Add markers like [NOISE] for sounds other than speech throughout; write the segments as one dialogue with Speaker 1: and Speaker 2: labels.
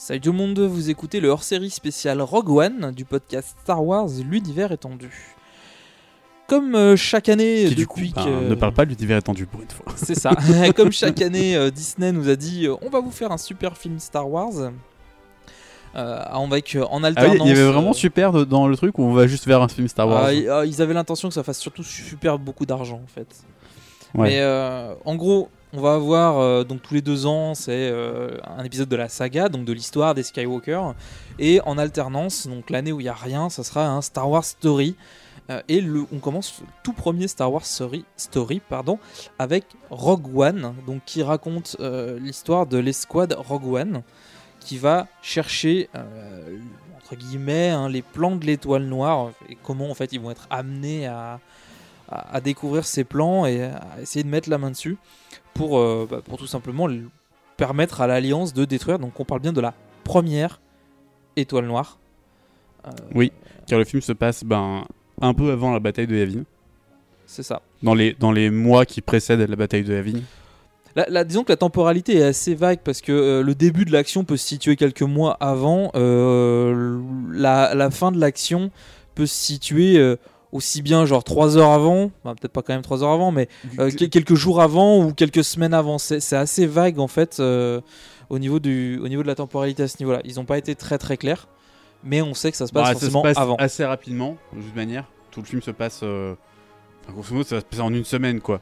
Speaker 1: Salut tout le monde, vous écoutez le hors-série spécial Rogue One du podcast Star Wars L'univers étendu. Comme euh, chaque année
Speaker 2: Qui,
Speaker 1: depuis
Speaker 2: du coup, ben,
Speaker 1: que...
Speaker 2: ne parle pas de l'univers étendu pour une fois.
Speaker 1: C'est ça. [LAUGHS] [LAUGHS] Comme chaque année, euh, Disney nous a dit euh, on va vous faire un super film Star Wars. Euh, avec euh, en
Speaker 2: Ah oui,
Speaker 1: alternance.
Speaker 2: il y avait vraiment super de- dans le truc où on va juste vers un film Star Wars.
Speaker 1: ah, ils, ah, ils avaient l'intention que ça fasse surtout super beaucoup d'argent en fait.
Speaker 2: Ouais.
Speaker 1: Mais en gros, on va avoir euh, donc tous les deux ans, c'est euh, un épisode de la saga, donc de l'histoire des Skywalker, et en alternance, donc l'année où il y a rien, ça sera un Star Wars Story. Euh, et on commence tout premier Star Wars Story, pardon, avec Rogue One, donc qui raconte l'histoire de l'escouade Rogue One, qui va chercher hein, les plans de l'étoile noire et comment en fait ils vont être amenés à, à, à découvrir ces plans et à essayer de mettre la main dessus pour, euh, bah, pour tout simplement permettre à l'Alliance de détruire. Donc on parle bien de la première étoile noire. Euh,
Speaker 2: Oui, car le film se passe ben, un peu avant la bataille de Yavin.
Speaker 1: C'est ça.
Speaker 2: Dans les, dans les mois qui précèdent la bataille de Yavin.
Speaker 1: La- la- disons que la temporalité est assez vague parce que euh, le début de l'action peut se situer quelques mois avant. euh, la, la fin de l'action peut se situer aussi bien genre 3 heures avant, enfin, peut-être pas quand même 3 heures avant, mais euh, quel- quelques jours avant ou quelques semaines avant. C'est assez vague en fait euh, au, niveau du, au niveau de la temporalité à ce niveau-là. Ils n'ont pas été très très clairs, mais on sait que ça se passe
Speaker 2: Bah, ça se
Speaker 1: forcément
Speaker 2: passe
Speaker 1: avant.
Speaker 2: assez rapidement, de toute manière. Tout le film se passe. euh, Enfin, grosso modo, ça va se passer en une semaine, quoi.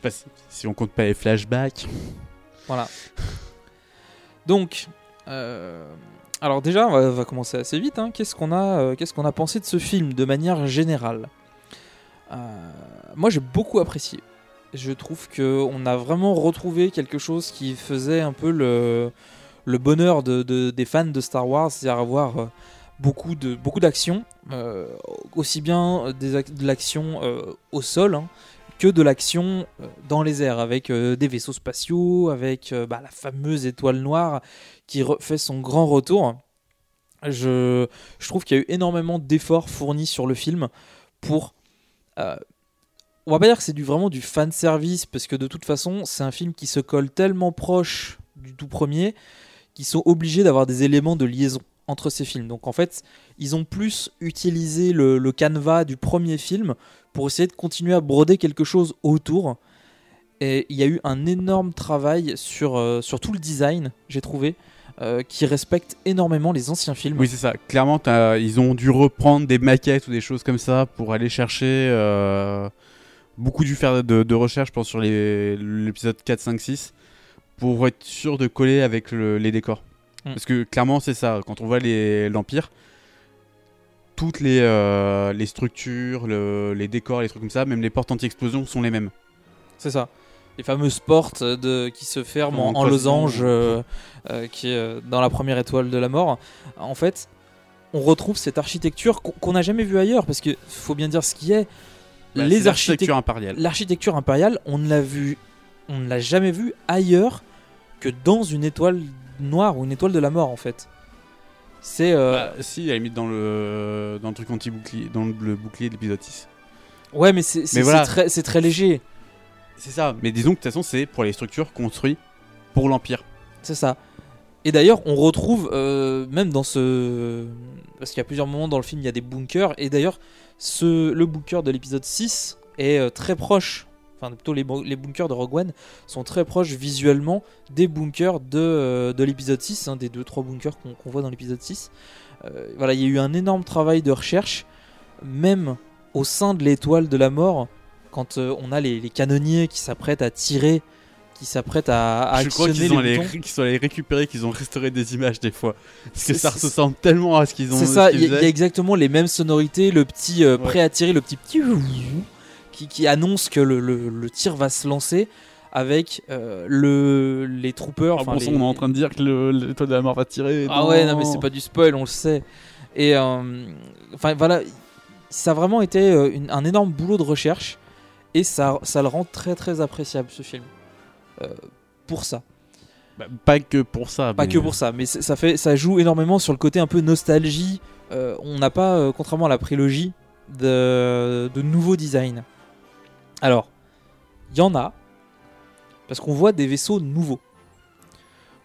Speaker 2: Enfin, si- si on compte pas les flashbacks.
Speaker 1: Voilà. Donc, euh, alors déjà, on va, commencer assez vite. hein. Qu'est-ce qu'on a, euh, qu'est-ce qu'on a pensé de ce film de manière générale? Euh, Moi, j'ai beaucoup apprécié. Je trouve que on a vraiment retrouvé quelque chose qui faisait un peu le, bonheur de, de- des fans de Star Wars, c'est-à-dire avoir euh, beaucoup de beaucoup d'action, euh, aussi bien de l'action au sol. hein, que de l'action dans les airs, avec des vaisseaux spatiaux, avec bah, la fameuse étoile noire qui fait son grand retour. Je, trouve qu'il y a eu énormément d'efforts fournis sur le film pour... euh, on va pas dire que c'est du, vraiment du fan service, parce que de toute façon, c'est un film qui se colle tellement proche du tout premier qu'ils sont obligés d'avoir des éléments de liaison entre ces films. Donc en fait, ils ont plus utilisé le, le canevas du premier film pour essayer de continuer à broder quelque chose autour. Et il y a eu un énorme travail sur, euh, sur tout le design, j'ai trouvé, euh, qui respecte énormément les anciens films.
Speaker 2: Oui, c'est ça. Clairement, ils ont dû reprendre des maquettes ou des choses comme ça pour aller chercher. euh, beaucoup dû faire de, de recherche, je pense, sur les- l'épisode 4, 5, 6 pour être sûr de coller avec le- les décors.
Speaker 1: Mm.
Speaker 2: Parce que clairement, c'est ça. Quand on voit l'Empire, toutes les, euh, les structures, le- les décors, les trucs comme ça, même les portes anti-explosion sont les mêmes.
Speaker 1: C'est ça. Les fameuses portes de, qui se ferment en, losange, euh, euh, qui est euh, dans la première étoile de la mort. En fait, on retrouve cette architecture qu'on n'a jamais vue ailleurs, parce qu'il faut bien dire ce qui est.
Speaker 2: Bah,
Speaker 1: les
Speaker 2: c'est l'architecture
Speaker 1: architectures
Speaker 2: impériale.
Speaker 1: L'architecture impériale, on ne l'a vu, on ne l'a jamais vue ailleurs que dans une étoile noire ou une étoile de la mort en fait. C'est. euh,
Speaker 2: Bah, si, à la limite dans le, dans le truc anti-bouclier, dans le, bouclier de l'épisode 6.
Speaker 1: Ouais, mais
Speaker 2: voilà.
Speaker 1: très, c'est très léger.
Speaker 2: C'est ça. Mais disons que de toute façon, c'est pour les structures construites pour l'Empire.
Speaker 1: C'est ça. Et d'ailleurs, on retrouve, euh, même dans ce. Parce qu'il y a plusieurs moments dans le film, il y a des bunkers. Et d'ailleurs, ce... le bunker de l'épisode 6 est euh, très proche. Enfin, plutôt les, bu- les bunkers de Rogue One sont très proches visuellement des bunkers de, euh, de l'épisode 6, hein, des 2-3 bunkers qu'on voit dans l'épisode 6. Euh, voilà, il y a eu un énorme travail de recherche, même au sein de l'étoile de la mort, quand euh, on a les, les canonniers qui s'apprêtent à tirer, qui s'apprêtent à, à
Speaker 2: Je crois
Speaker 1: actionner
Speaker 2: qu'ils ont
Speaker 1: les boutons.
Speaker 2: qu'ils sont allés récupérer, qu'ils ont restauré des images des fois. Parce que
Speaker 1: C'est-
Speaker 2: ça
Speaker 1: c'est-
Speaker 2: ressemble tellement à ce qu'ils ont.
Speaker 1: C'est
Speaker 2: ce
Speaker 1: ça,
Speaker 2: qu'ils
Speaker 1: il y, a- il y
Speaker 2: faisaient.
Speaker 1: a exactement les mêmes sonorités, le petit euh, prêt à tirer, le petit petit qui, qui annonce que le, le- le tir va se lancer avec euh, le, les troopers.
Speaker 2: Ah
Speaker 1: enfin,
Speaker 2: bon
Speaker 1: les-
Speaker 2: on est en train de dire que le- l'étoile de la mort va tirer.
Speaker 1: Ah ouais, non mais c'est pas du spoil, on le sait. Et euh, enfin voilà, ça a vraiment été euh, une- un énorme boulot de recherche et ça, ça le rend très très appréciable ce film. Euh, pour ça.
Speaker 2: Bah, pas que pour ça.
Speaker 1: Pas
Speaker 2: mais-
Speaker 1: que pour ça, mais ça, fait, ça joue énormément sur le côté un peu nostalgie. Euh, on n'a pas, euh, contrairement à la prélogie, de, de nouveaux designs. Alors, il y en a, parce qu'on voit des vaisseaux nouveaux,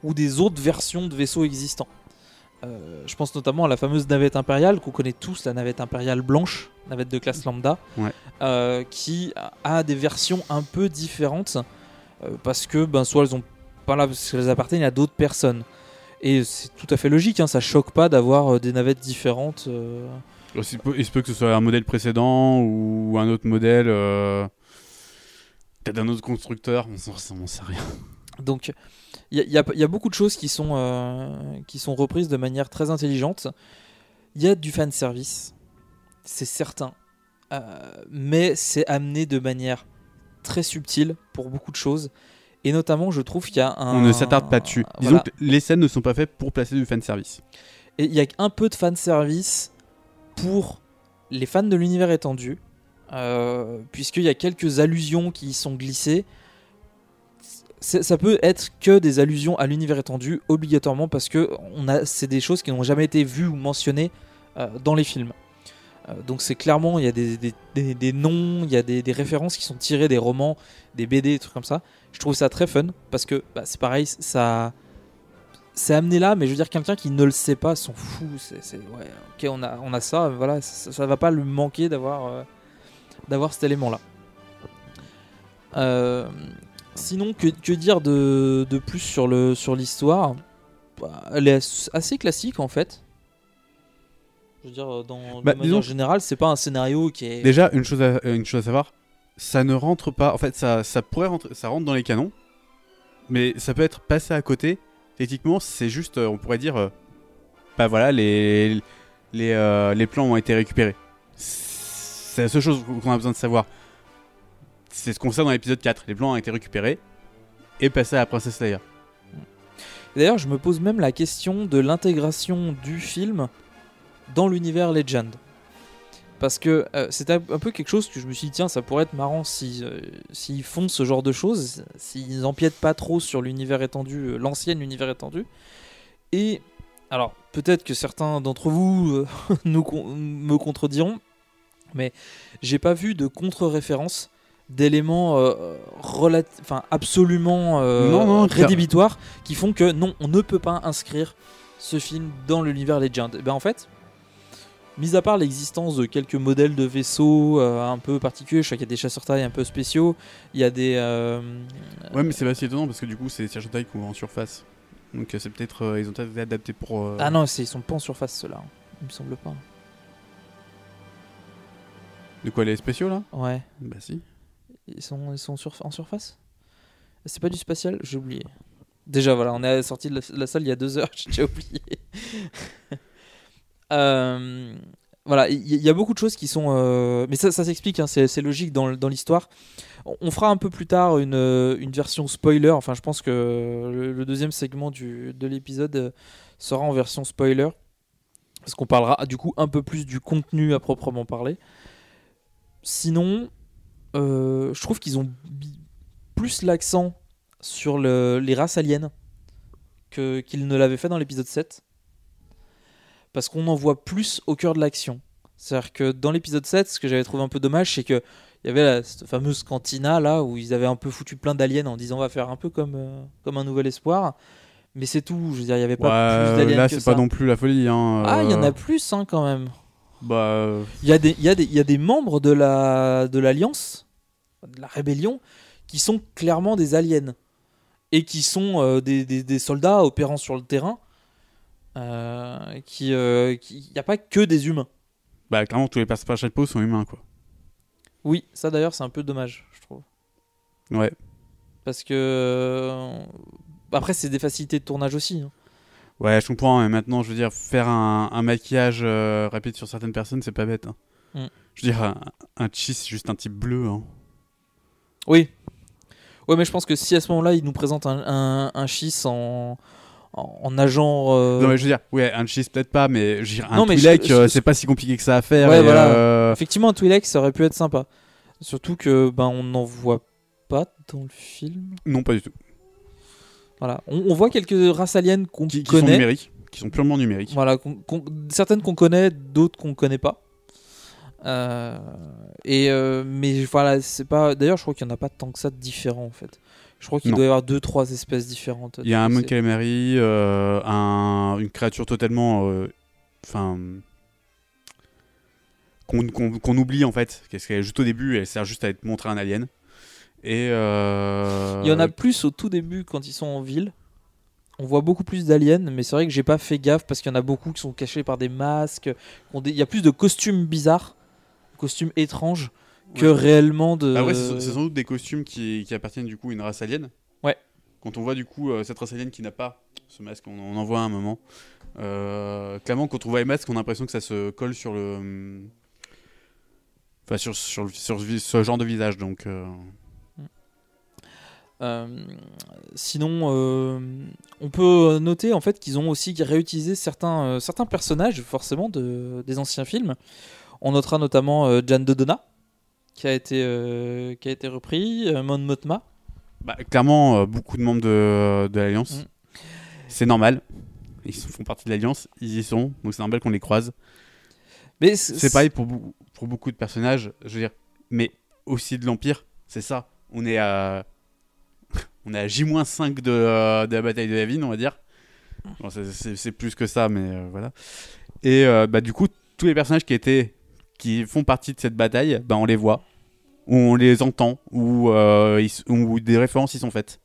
Speaker 1: ou des autres versions de vaisseaux existants. Euh, je pense notamment à la fameuse navette impériale qu'on connaît tous, la navette impériale blanche, navette de classe lambda,
Speaker 2: Ouais.
Speaker 1: euh, qui a des versions un peu différentes euh, parce que ben, soit elles ont pas là parce qu'elles appartiennent à d'autres personnes. Et c'est tout à fait logique, hein, ça choque pas d'avoir euh, des navettes différentes. euh.
Speaker 2: Il se peut- il se peut que ce soit un modèle précédent ou un autre modèle. euh, Peut-être d'un autre constructeur, on s'en on sait rien.
Speaker 1: Donc il y, a- y y beaucoup de choses qui sont, euh, qui sont reprises de manière très intelligente. Il y a du fan service, c'est certain, Euh, mais c'est amené de manière très subtile pour beaucoup de choses. Et notamment, je trouve qu'il y a un.
Speaker 2: On ne s'attarde pas dessus. Disons
Speaker 1: Voilà.
Speaker 2: que les scènes ne sont pas faites pour placer du fanservice.
Speaker 1: Et il y a un peu de fan service pour les fans de l'univers étendu, euh, puisqu'il y a quelques allusions qui y sont glissées. Ça peut être que des allusions à l'univers étendu, obligatoirement, parce que c'est des choses qui n'ont jamais été vues ou mentionnées euh, dans les films. Euh, donc c'est clairement, il y a des, noms, il y a des, références qui sont tirées des romans, des BD, des trucs comme ça. Je trouve ça très fun, parce que bah, c'est pareil, ça c'est amené là, mais je veux dire, quelqu'un qui ne le sait pas s'en fout. Ouais, ok, on a, on a ça, voilà, ça, ça va pas lui manquer d'avoir, euh, d'avoir cet élément-là. Euh, sinon, que, que dire de, de plus sur, le, sur l'histoire? Bah, Elle est as- assez classique en fait. Je veux dire, dans,
Speaker 2: Bah,
Speaker 1: de manière générale, c'est pas un scénario qui est.
Speaker 2: Déjà, une chose, à, une chose à savoir, ça ne rentre pas. En fait, ça, ça pourrait rentrer, ça rentre dans les canons, mais ça peut être passé à côté. Techniquement, c'est juste, euh, on pourrait dire, euh, bah voilà, les les, euh, les plans ont été récupérés. C'est la seule chose qu'on a besoin de savoir. C'est ce qu'on sait dans l'épisode 4. Les plans ont été récupérés et passés à la princesse Leia.
Speaker 1: D'ailleurs, je me pose même la question de l'intégration du film dans l'univers Legend. Parce que euh, c'était un peu quelque chose que je me suis dit, tiens, ça pourrait être marrant si, euh, s'ils font ce genre de choses, s'ils empiètent pas trop sur l'univers étendu, euh, l'ancien univers étendu. Et alors, peut-être que certains d'entre vous euh, [LAUGHS] nous me contrediront, mais j'ai pas vu de contre-référence d'éléments euh, absolument euh,
Speaker 2: Non, non, clair-
Speaker 1: rédhibitoires qui font que non, on ne peut pas inscrire ce film dans l'univers Legend. Et ben en fait, mis à part l'existence de quelques modèles de vaisseaux euh, un peu particuliers, je sais qu'il y a des chasseurs taille un peu spéciaux, il y a des euh,
Speaker 2: Ouais, mais c'est pas si étonnant parce que du coup, c'est des de taille voit en surface. Donc euh, c'est peut-être. ils ont été adaptés pour.
Speaker 1: ah non, ils sont pas en surface ceux-là, hein. il me semble pas.
Speaker 2: De quoi les spéciaux là?
Speaker 1: Ouais,
Speaker 2: Bah si.
Speaker 1: Ils sont ils sont en surface? C'est pas du spatial, j'ai oublié. Déjà voilà, on est sorti de la, salle il y a deux heures, [LAUGHS] j'ai oublié. [LAUGHS] Euh, voilà, il y, a beaucoup de choses qui sont. euh, mais ça, s'explique, hein, c'est logique dans, l'histoire. On, fera un peu plus tard une, une version spoiler. Enfin, je pense que le, le deuxième segment du, de l'épisode sera en version spoiler. Parce qu'on parlera du coup un peu plus du contenu à proprement parler. Sinon, euh, je trouve qu'ils ont plus l'accent sur le- les races aliens que- qu'ils ne l'avaient fait dans l'épisode 7. parce qu'on en voit plus au cœur de l'action. C'est-à-dire que dans l'épisode 7, ce que j'avais trouvé un peu dommage, c'est que il y avait la, cette fameuse cantina là où ils avaient un peu foutu plein d'aliens en disant on va faire un peu comme, euh, comme un nouvel espoir. Mais c'est tout, je veux dire, il n'y avait pas
Speaker 2: Ouais,
Speaker 1: plus d'aliens
Speaker 2: là, c'est pas non plus la folie. Hein.
Speaker 1: Ah, il y en a
Speaker 2: euh,
Speaker 1: plus hein, quand même.
Speaker 2: Bah,
Speaker 1: Il y, a des- il y, a des- il y a des membres de la de l'Alliance, de la rébellion, qui sont clairement des aliens. Et qui sont euh, des, des- des soldats opérant sur le terrain. Euh, qui, euh, qui- Il n'y a pas que des humains.
Speaker 2: bah, clairement, tous les personnages de peau sont humains, quoi.
Speaker 1: Oui, ça d'ailleurs, c'est un peu dommage, je trouve.
Speaker 2: Ouais.
Speaker 1: Parce que. euh, Après, c'est des facilités de tournage aussi. hein.
Speaker 2: Ouais, je comprends, mais maintenant, je veux dire, faire un, un maquillage euh, rapide sur certaines personnes, c'est pas bête. hein.
Speaker 1: Mm.
Speaker 2: Je veux dire, un, un chi, c'est juste un type bleu. Hein.
Speaker 1: Oui. Ouais, mais je pense que si à ce moment-là, il nous présente un, un, un schiste en, en, en agent. euh,
Speaker 2: Non, mais je veux dire, ouais, un chi, peut-être pas, mais je veux dire, un
Speaker 1: Non,
Speaker 2: Twi'lek, euh, c'est pas si compliqué que ça à faire.
Speaker 1: Ouais,
Speaker 2: et,
Speaker 1: voilà.
Speaker 2: euh,
Speaker 1: Effectivement, un Twi'lek, ça aurait pu être sympa. Surtout que ben on n'en voit pas dans le film.
Speaker 2: Non, pas du tout.
Speaker 1: Voilà, on, on voit quelques races aliens qu'on
Speaker 2: Qui, qui sont
Speaker 1: connaît.
Speaker 2: numériques, qui sont purement numériques.
Speaker 1: Voilà, certaines qu'on connaît, d'autres qu'on connaît pas. Euh, et euh, mais voilà, c'est pas. D'ailleurs, je crois qu'il y en a pas tant que ça de différents en fait. Je crois qu'il doit y avoir deux, trois espèces différentes.
Speaker 2: Il y a un
Speaker 1: C'est-
Speaker 2: Mon Calamari, euh, un, une créature totalement. euh, Enfin. qu'on oublie en fait. Qu'elle est juste au début, elle sert juste à être montrée un alien. Et. euh,
Speaker 1: Il y en a plus au tout début quand ils sont en ville. On voit beaucoup plus d'aliens, mais c'est vrai que j'ai pas fait gaffe parce qu'il y en a beaucoup qui sont cachés par des masques. Il y a plus de costumes bizarres, costumes étranges, que
Speaker 2: Ouais.
Speaker 1: réellement de.
Speaker 2: Ah ouais, c'est sans doute des costumes qui, qui appartiennent du coup à une race alien.
Speaker 1: Ouais.
Speaker 2: Quand on voit du coup euh, cette race alien qui n'a pas ce masque, on, on en voit un moment. Euh, clairement, quand on voit les masques, on a l'impression que ça se colle sur le. Enfin, sur, sur, le- sur, ce- ce genre de visage, donc. euh,
Speaker 1: Euh, sinon, euh, on peut noter en fait qu'ils ont aussi réutilisé certains, euh, certains personnages, forcément, de, des anciens films. On notera notamment euh, Jan Dodona, qui a été, euh, qui a été repris, euh, Mon Mothma.
Speaker 2: Bah, clairement, beaucoup de membres de, de l'Alliance.
Speaker 1: Mm.
Speaker 2: C'est normal. Ils font partie de l'Alliance, ils y sont, donc c'est normal qu'on les croise.
Speaker 1: Mais
Speaker 2: C'est pareil pour, pour beaucoup de personnages, je veux dire, mais aussi de l'Empire, c'est ça. On est à. [LAUGHS] On est à J-5 de, de la bataille de Yavin, on va dire. Bon, c'est- plus que ça, mais euh, voilà. Et euh, bah, du coup, tous les personnages qui étaient. Qui font partie de cette bataille, bah, on les voit, ou on les entend, ou, euh, ils s- ou des références y sont faites.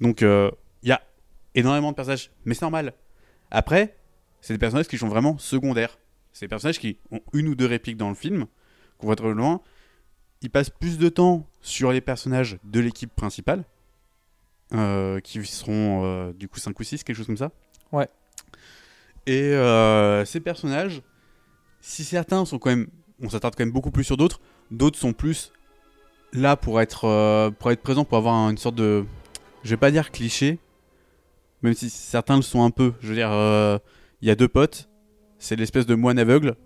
Speaker 2: Donc, il y a énormément de personnages, mais c'est normal. Après, c'est des personnages qui sont vraiment secondaires. C'est des personnages qui ont une ou deux répliques dans le film, qu'on voit très loin. Ils passent plus de temps sur les personnages de l'équipe principale, euh, qui seront euh, du coup 5 ou 6, quelque chose comme ça.
Speaker 1: Ouais.
Speaker 2: Et euh, ces personnages, si certains sont quand même. On s'attarde quand même beaucoup plus sur d'autres, d'autres sont plus là pour être, euh, pour être présents, pour avoir une sorte de. Je vais pas dire cliché, même si certains le sont un peu. Je veux dire, euh, il y a deux potes, c'est l'espèce de moine aveugle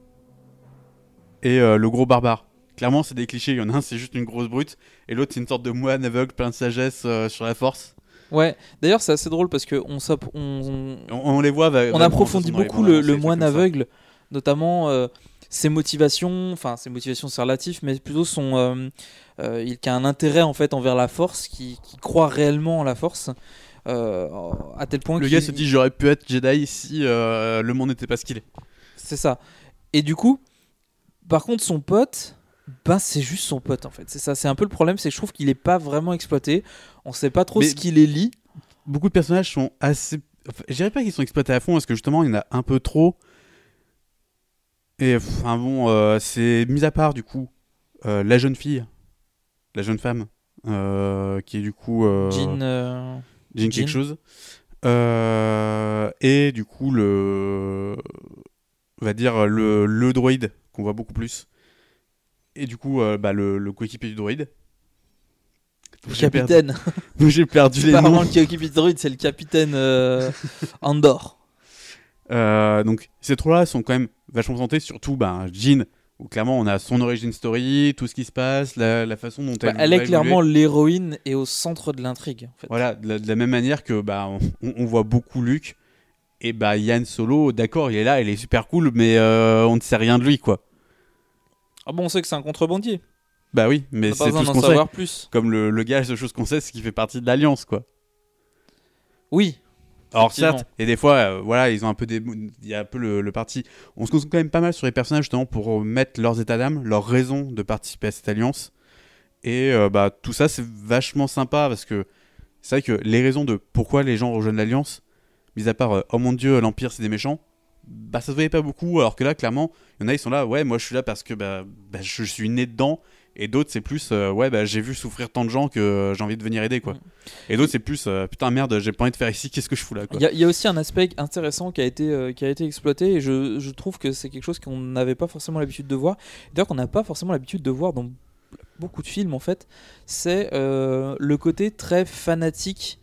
Speaker 2: et euh, le gros barbare. Clairement, c'est des clichés. Il y en a un, c'est juste une grosse brute, et l'autre, c'est une sorte de moine aveugle plein de sagesse sur la force.
Speaker 1: Ouais, d'ailleurs, c'est assez drôle parce que on, on,
Speaker 2: On, on les voit. va-
Speaker 1: on approfondit beaucoup le, moine aveugle, notamment euh, ses motivations, enfin ses motivations c'est relatif, mais plutôt son, euh, euh, il qui a un intérêt en fait envers la force, qui, qui croit réellement en la force, à tel point
Speaker 2: Le gars se dit j'aurais pu être Jedi si le monde n'était pas ce qu'il est.
Speaker 1: c'est ça. Et du coup, par contre, son pote, ben c'est juste son pote en fait. C'est ça, c'est un peu le problème, c'est que je trouve qu'il est pas vraiment exploité. On sait pas trop
Speaker 2: Mais-
Speaker 1: ce qu'il les lie.
Speaker 2: Beaucoup de personnages sont assez. enfin, je dirais pas qu'ils sont exploités à fond parce que justement il y en a un peu trop. Et enfin bon, euh, c'est mis à part du coup euh, la jeune fille, la jeune femme, euh, qui est du coup
Speaker 1: Jean,
Speaker 2: Jean quelque chose. Et du coup, le. On va dire le, le droïde, qu'on voit beaucoup plus. Et du coup, bah, le, le coéquipier du droïde.
Speaker 1: le
Speaker 2: perdu-
Speaker 1: capitaine. [LAUGHS]
Speaker 2: J'ai perdu
Speaker 1: C'est
Speaker 2: les noms.
Speaker 1: c'est le capitaine [LAUGHS] Andor.
Speaker 2: Euh, donc, ces trois-là sont quand même vachement présentés, surtout ben, Jean, où clairement on a son origin story, tout ce qui se passe, la, la façon dont
Speaker 1: Bah,
Speaker 2: elle.
Speaker 1: elle
Speaker 2: va
Speaker 1: est clairement l'héroïne et au centre de l'intrigue. En fait.
Speaker 2: Voilà, de la, de la même manière que bah, on, on voit beaucoup Luke Et bah Yann Solo, d'accord, il est là, il est super cool, mais euh, on ne sait rien de lui, quoi.
Speaker 1: Ah bon, on sait que c'est un contrebandier.
Speaker 2: Bah oui, mais c'est tout ce qu'on sait.
Speaker 1: plus.
Speaker 2: Comme le, le gars, seule chose qu'on sait, c'est qu'il fait partie de l'Alliance, quoi.
Speaker 1: Oui.
Speaker 2: Alors certes, et des fois, euh, voilà, ils ont un peu des, il y a un peu le, le parti. On se concentre quand même pas mal sur les personnages justement pour mettre leurs états d'âme, leurs raisons de participer à cette alliance. Et euh, bah tout ça, c'est vachement sympa parce que c'est vrai que les raisons de pourquoi les gens rejoignent l'alliance, mis à part euh, oh mon dieu, l'empire c'est des méchants, bah ça se voyait pas beaucoup. Alors que là, clairement, il y en a ils sont là, ouais, moi je suis là parce que bah, bah, je suis né dedans. Et d'autres, c'est plus, euh, ouais, bah, j'ai vu souffrir tant de gens que euh, j'ai envie de venir aider, quoi.
Speaker 1: Mm.
Speaker 2: Et d'autres, c'est plus, euh, putain, merde, j'ai pas envie de faire ici, qu'est-ce que je fous là, quoi.
Speaker 1: Il y, a- il y a aussi un aspect intéressant qui a été, qui a été exploité et je, je trouve que c'est quelque chose qu'on n'avait pas forcément l'habitude de voir. D'ailleurs, qu'on n'a pas forcément l'habitude de voir dans beaucoup de films en fait. C'est le côté très fanatique.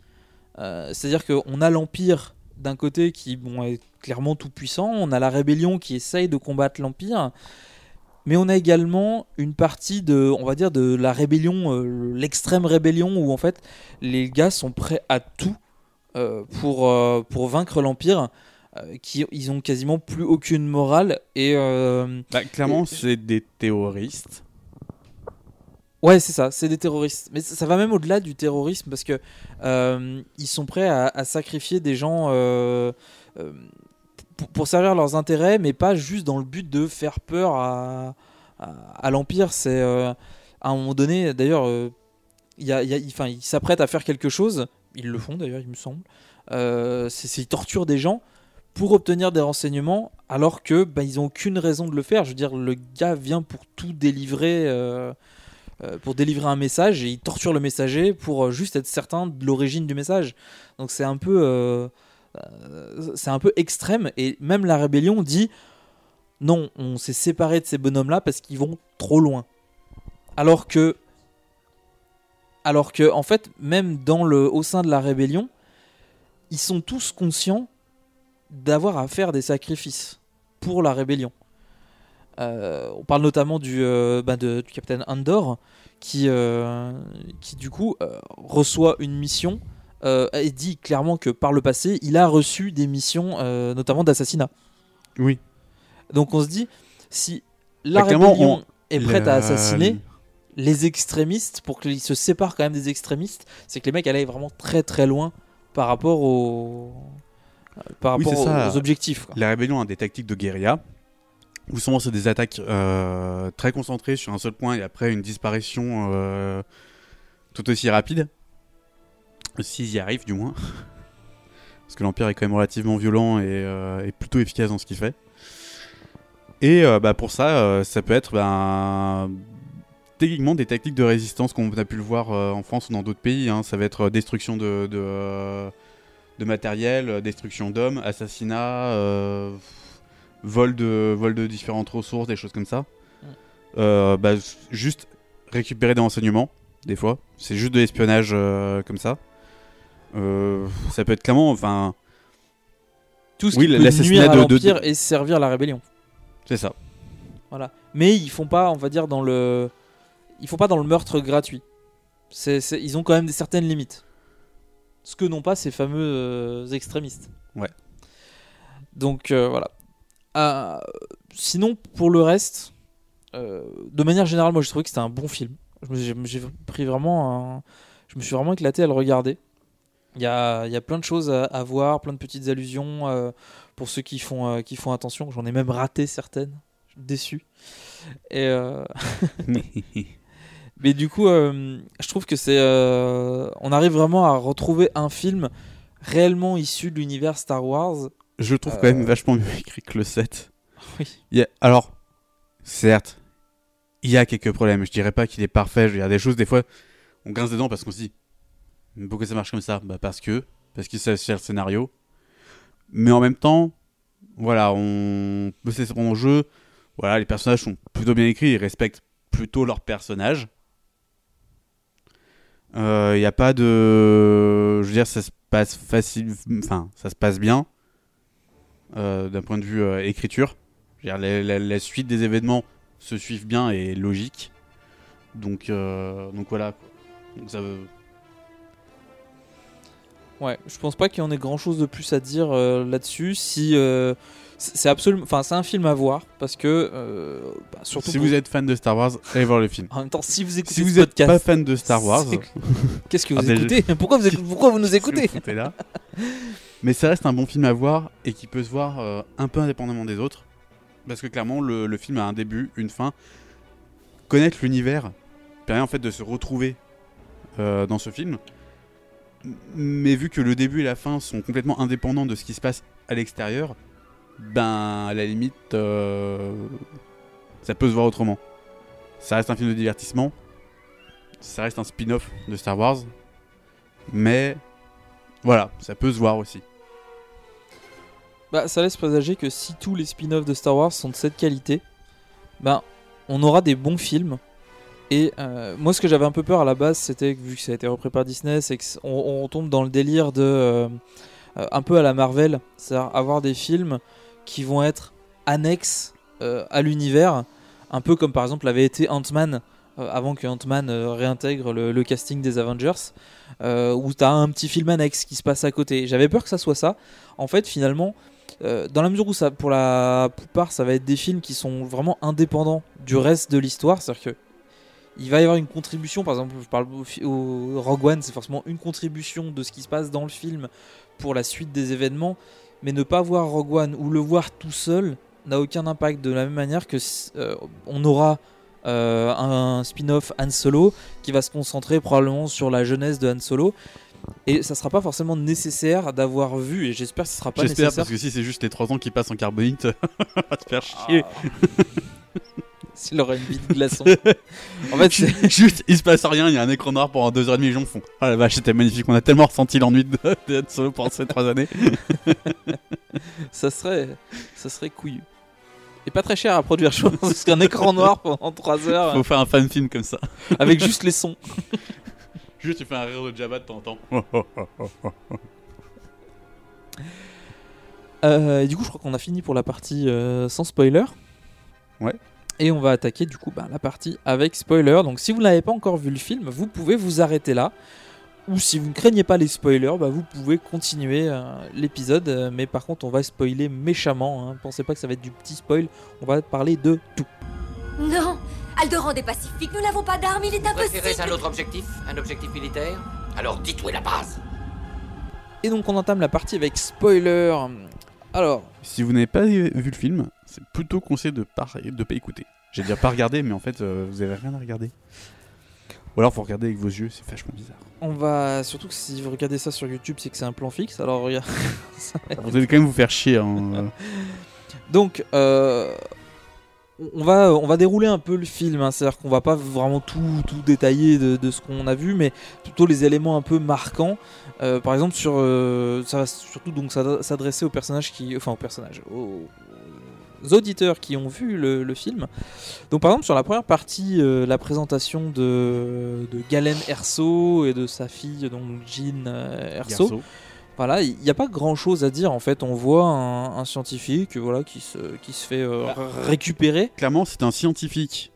Speaker 1: C'est-à-dire qu'on a l'Empire d'un côté qui bon, est clairement tout puissant, on a la rébellion qui essaye de combattre l'Empire. Mais on a également une partie de, on va dire, de la rébellion, euh, l'extrême rébellion, où en fait les gars sont prêts à tout euh, pour, euh, pour vaincre l'Empire, qui ils ont quasiment plus aucune morale et
Speaker 2: Bah, clairement, c'est des terroristes.
Speaker 1: ouais c'est ça, c'est des terroristes. Mais ça, ça va même au-delà du terrorisme parce que ils sont prêts à, à sacrifier des gens pour, servir leurs intérêts, mais pas juste dans le but de faire peur à, l'Empire. C'est euh, à un moment donné, d'ailleurs, euh, y à faire quelque chose. Ils le font d'ailleurs, il me semble. Euh, c'est ils torturent des gens pour obtenir des renseignements, alors que bah, ils ont aucune raison de le faire. Je veux dire, le gars vient pour tout délivrer, euh, euh, pour délivrer un message, et il torture le messager pour juste être certain de l'origine du message. Donc c'est un peu, c'est un peu extrême. Et même la rébellion dit non, on s'est séparé de ces bonhommes-là parce qu'ils vont trop loin. Alors que alors que, en fait, même dans le, au sein de la rébellion, ils sont tous conscients d'avoir à faire des sacrifices pour la rébellion. Euh, on parle notamment du, euh, bah, capitaine Andor, qui, euh, qui du coup euh, reçoit une mission euh, et dit clairement que par le passé, il a reçu des missions, euh, notamment d'assassinat.
Speaker 2: Oui.
Speaker 1: Donc on se dit, si la
Speaker 2: Bah,
Speaker 1: rébellion
Speaker 2: on-
Speaker 1: est prête à assassiner, les extrémistes, pour qu'ils se séparent quand même des extrémistes, c'est que les mecs allaient vraiment très très loin par rapport aux, par
Speaker 2: Oui,
Speaker 1: rapport
Speaker 2: ça.
Speaker 1: aux objectifs. quoi.
Speaker 2: La rébellion a des tactiques de guérilla, où souvent c'est des attaques euh, très concentrées sur un seul point et après une disparition euh, tout aussi rapide. S'ils y arrivent, du moins. [LAUGHS] Parce que l'Empire est quand même relativement violent et, euh, et plutôt efficace dans ce qu'il fait. Et euh, bah, pour ça, euh, ça peut être ben, techniquement des tactiques de résistance qu'on a pu le voir en France ou dans d'autres pays. hein. Ça va être destruction de, de, de matériel, destruction d'hommes, assassinat, vol, de, vol de différentes ressources, des choses comme ça.
Speaker 1: Mm.
Speaker 2: Euh, bah, juste récupérer des renseignements, des fois. C'est juste de l'espionnage euh, comme ça. Euh, ça peut être clairement, enfin,
Speaker 1: Tout ce
Speaker 2: Oui,
Speaker 1: qui peut nuire à
Speaker 2: de- de-
Speaker 1: l'Empire et servir la rébellion.
Speaker 2: c'est ça.
Speaker 1: Voilà. Mais ils font pas, on va dire, dans le. Ils font pas dans le meurtre gratuit. Ils ont quand même des certaines limites. Ce que n'ont pas ces fameux euh, extrémistes.
Speaker 2: Ouais.
Speaker 1: Donc euh, voilà. Euh, sinon, pour le reste, euh, de manière générale, moi j'ai trouvé que c'était un bon film. J'ai, j'ai pris vraiment un- Je me suis vraiment éclaté à le regarder. Il y a, il y a plein de choses à, à voir, plein de petites allusions euh, pour ceux qui font, euh, qui font attention. J'en ai même raté certaines. Déçu. Et euh, [LAUGHS] mais du coup, euh, je trouve que c'est. on arrive vraiment à retrouver un film réellement issu de l'univers Star Wars.
Speaker 2: Je le trouve quand même vachement mieux écrit que le 7. [LAUGHS]
Speaker 1: Oui.
Speaker 2: Il y a- alors, certes, il y a quelques problèmes. Je dirais pas qu'il est parfait. Je veux dire, des choses, des fois, on grince des dents parce qu'on se dit pourquoi ça marche comme ça? Bah, parce que, parce qu'il sait faire le scénario. Mais en même temps, voilà, on peut se prendre en jeu. Voilà, les personnages sont plutôt bien écrits. Ils respectent plutôt leurs personnages. Il n'y a pas de. Je veux dire, ça se passe facile. Enfin, ça se passe bien. euh, d'un point de vue euh, écriture. Je veux dire, la, suite des événements se suivent bien et est logique. Donc, euh, donc voilà. Donc ça veut-
Speaker 1: Ouais, je pense pas qu'il y en ait grand chose de plus à dire euh, là-dessus. Si euh, c'est absolument, enfin c'est un film à voir parce que euh, bah, surtout
Speaker 2: si
Speaker 1: pour-
Speaker 2: vous êtes fan de Star Wars, allez voir le film.
Speaker 1: en même temps si vous écoutez
Speaker 2: Si vous n'êtes pas fan de Star Wars, [LAUGHS]
Speaker 1: qu'est-ce que vous
Speaker 2: Ah,
Speaker 1: écoutez? Pourquoi vous écoutez Pourquoi vous nous écoutez?
Speaker 2: vous là. Mais ça reste un bon film à voir et qui peut se voir un peu indépendamment des autres. Parce que clairement, le, le film a un début, une fin. Connaître l'univers permet en fait de se retrouver dans ce film. Mais vu que le début et la fin sont complètement indépendants de ce qui se passe à l'extérieur, ben à la limite, euh, ça peut se voir autrement. Ça reste un film de divertissement. Ça reste un spin-off de Star Wars. Mais voilà, ça peut se voir aussi.
Speaker 1: Bah, ça laisse présager que si tous les spin-offs de Star Wars sont de cette qualité, ben, on aura des bons films. Et euh, moi, ce que j'avais un peu peur à la base, c'était que vu que ça a été repris par Disney, c'est qu'on on tombe dans le délire de. euh, euh, un peu à la Marvel, c'est-à-dire avoir des films qui vont être annexes à l'univers, un peu comme par exemple l'avait été Ant-Man, avant que Ant-Man réintègre le, casting des Avengers, où tu as un petit film annexe qui se passe à côté. J'avais peur que ça soit ça. En fait, finalement, dans la mesure où pour la plupart, ça va être des films qui sont vraiment indépendants du reste de l'histoire, c'est-à-dire que il va y avoir une contribution, par exemple, je parle au, Rogue One, c'est forcément une contribution de ce qui se passe dans le film pour la suite des événements, mais ne pas voir Rogue One ou le voir tout seul n'a aucun impact de la même manière que euh, on aura euh, un spin-off Han Solo qui va se concentrer probablement sur la jeunesse de Han Solo. Et ça sera pas forcément nécessaire d'avoir vu, et j'espère que ce sera pas
Speaker 2: J'espère,
Speaker 1: nécessaire.
Speaker 2: parce que si c'est juste les 3 ans qui passent en carbonite, [LAUGHS] va te faire chier. [LAUGHS] [LAUGHS]
Speaker 1: S'il aurait une vie de glaçon. [LAUGHS] en fait, c'est.
Speaker 2: Juste, il se passe rien, il y a un écran noir pendant 2h30, les gens font Ah la vache, c'était magnifique, on a tellement ressenti l'ennui de, Han Solo pendant ces 3 années. [LAUGHS]
Speaker 1: ça serait, ça serait couillu. Et pas très cher à produire, je pense, parce qu'un écran noir pendant 3 heures
Speaker 2: Faut faire un fan film comme ça.
Speaker 1: avec juste les sons.
Speaker 2: Juste, tu fais un rire de Jabba de temps en temps.
Speaker 1: Euh, et du coup, je crois qu'on a fini pour la partie euh, sans spoiler.
Speaker 2: Ouais.
Speaker 1: Et on va attaquer du coup bah, la partie avec spoiler. Donc, si vous n'avez pas encore vu le film, vous pouvez vous arrêter là. Ou si vous ne craignez pas les spoilers, bah, vous pouvez continuer euh, l'épisode. Euh, mais par contre, on va spoiler méchamment. Hein. Pensez pas que ça va être du petit spoil. On va parler de tout.
Speaker 3: Non Alderan est pacifique, nous n'avons pas d'armes, il est
Speaker 4: Préférez un
Speaker 3: impossible
Speaker 4: autre objectif? Un objectif militaire? Alors dites où est la base
Speaker 1: Et donc, on entame la partie avec spoiler. Alors,
Speaker 2: Si vous n'avez pas vu le film, c'est plutôt conseillé de pas, de pas écouter. J'ai déjà pas regardé, mais en fait, euh, vous avez rien à regarder. Ou alors, faut regarder avec vos yeux, c'est vachement bizarre.
Speaker 1: on va. Surtout que si vous regardez ça sur YouTube, c'est que c'est un plan fixe. Alors, regarde. [LAUGHS]
Speaker 2: Vous allez quand même vous faire chier. hein, euh. [LAUGHS]
Speaker 1: Donc, euh, on, va, on va dérouler un peu le film. hein. C'est-à-dire qu'on va pas vraiment tout, tout détailler de, de ce qu'on a vu, mais plutôt les éléments un peu marquants. Euh, par exemple, sur, euh, ça va surtout donc s'ad- s'adresser aux personnages qui, enfin aux personnages, aux auditeurs qui ont vu le, le film. Donc, par exemple, sur la première partie, euh, la présentation de, de Galen Erso et de sa fille, donc Jean euh, Erso. Voilà, il n'y a pas grand chose à dire en fait. On voit un, un scientifique voilà, qui, se, qui se fait euh,
Speaker 2: Bah.
Speaker 1: récupérer.
Speaker 2: Clairement, c'est un scientifique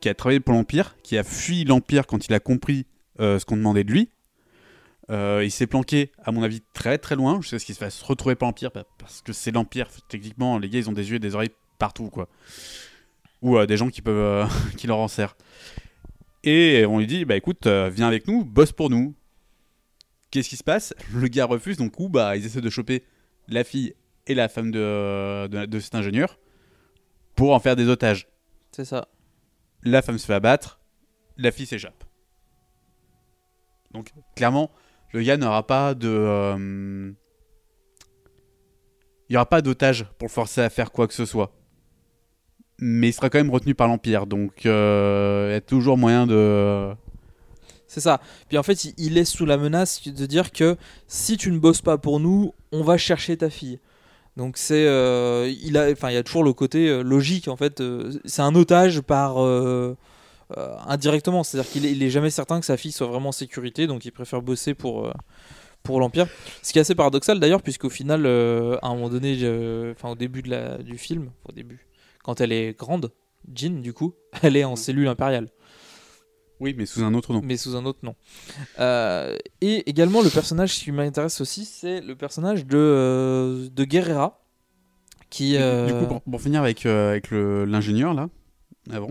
Speaker 2: qui a travaillé pour l'Empire, qui a fui l'Empire quand il a compris euh, ce qu'on demandait de lui. Euh, il s'est planqué, à mon avis, très très loin. Je sais ce qu'il se va se retrouver par l'Empire, bah, parce que c'est l'Empire. Techniquement, les gars, ils ont des yeux et des oreilles partout, quoi. Ou euh, des gens qui peuvent, euh, [LAUGHS] qui leur en servent. Et on lui dit, bah écoute, viens avec nous, bosse pour nous. Qu'est-ce qui se passe? Le gars refuse, donc coup, bah ils essaient de choper la fille et la femme de, de, de cet ingénieur pour en faire des otages.
Speaker 1: C'est ça.
Speaker 2: La femme se fait abattre, la fille s'échappe. Donc clairement, le gars n'aura pas de... euh, Il n'y aura pas d'otage pour le forcer à faire quoi que ce soit. Mais il sera quand même retenu par l'Empire, donc euh, il y a toujours moyen de...
Speaker 1: C'est ça. Puis en fait, il, laisse sous la menace de dire que si tu ne bosses pas pour nous, on va chercher ta fille. Donc c'est, euh, il a, enfin, il y a toujours le côté logique en fait. c'est un otage par euh, indirectement, c'est-à-dire qu'il est, il est jamais certain que sa fille soit vraiment en sécurité, donc il préfère bosser pour euh, pour l'empire. Ce qui est assez paradoxal d'ailleurs, puisqu'au final, euh, à un moment donné, enfin au début de la, du film, au début, quand elle est grande, Jean du coup, [LAUGHS] elle est en cellule impériale.
Speaker 2: Oui, mais sous un autre nom.
Speaker 1: mais sous un autre nom. Euh, et également, le personnage qui m'intéresse aussi, c'est le personnage de, euh, de Guerrera. Qui,
Speaker 2: Du coup, pour, pour finir avec, avec l'ingénieur, là, avant,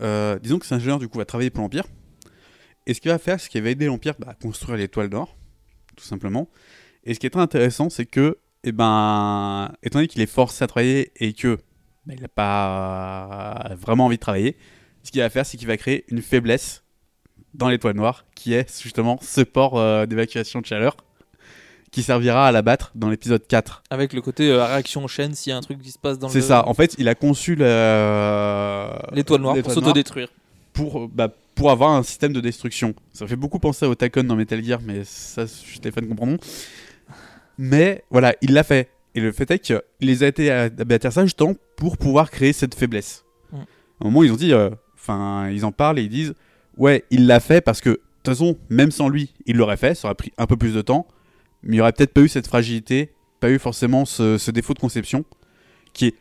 Speaker 2: euh, disons que cet ingénieur, du coup, va travailler pour l'Empire. Et ce qu'il va faire, c'est qu'il va aider l'Empire bah, à construire l'étoile d'or, tout simplement. Et ce qui est très intéressant, c'est que, eh ben, étant donné qu'il est forcé à travailler et que bah, il n'a pas vraiment envie de travailler, ce qu'il va faire, c'est qu'il va créer une faiblesse dans l'étoile noire, qui est justement ce port euh, d'évacuation de chaleur, qui servira à l'abattre dans l'épisode 4.
Speaker 1: Avec le côté euh, réaction en chaîne, s'il y a un truc qui se passe dans le.
Speaker 2: C'est ça. En fait, il a conçu la-
Speaker 1: L'étoile noire pour s'autodétruire.
Speaker 2: pour, bah, pour avoir un système de destruction. Ça fait beaucoup penser au Tacon dans Metal Gear, mais ça, fans comprendront. Mais voilà, il l'a fait. Et le fait est qu'il les a été bâtir ça justement pour pouvoir créer cette faiblesse.
Speaker 1: Mm.
Speaker 2: À un moment, ils ont dit, euh, enfin, ils en parlent et ils disent, ouais, il l'a fait parce que, de toute façon, même sans lui, il l'aurait fait, ça aurait pris un peu plus de temps, mais il n'y aurait peut-être pas eu cette fragilité, pas eu forcément ce, ce défaut de conception, qui est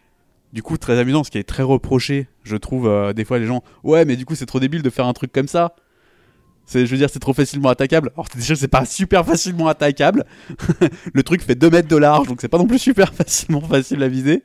Speaker 2: du coup très amusant, ce qui est très reproché, je trouve, euh, des fois les gens, ouais, mais du coup c'est trop débile de faire un truc comme ça. C'est, je veux dire, c'est trop facilement attaquable. Alors [LAUGHS] déjà, c'est pas super facilement attaquable. [LAUGHS] le truc fait 2 mètres de large, donc c'est pas non plus super facilement facile à viser.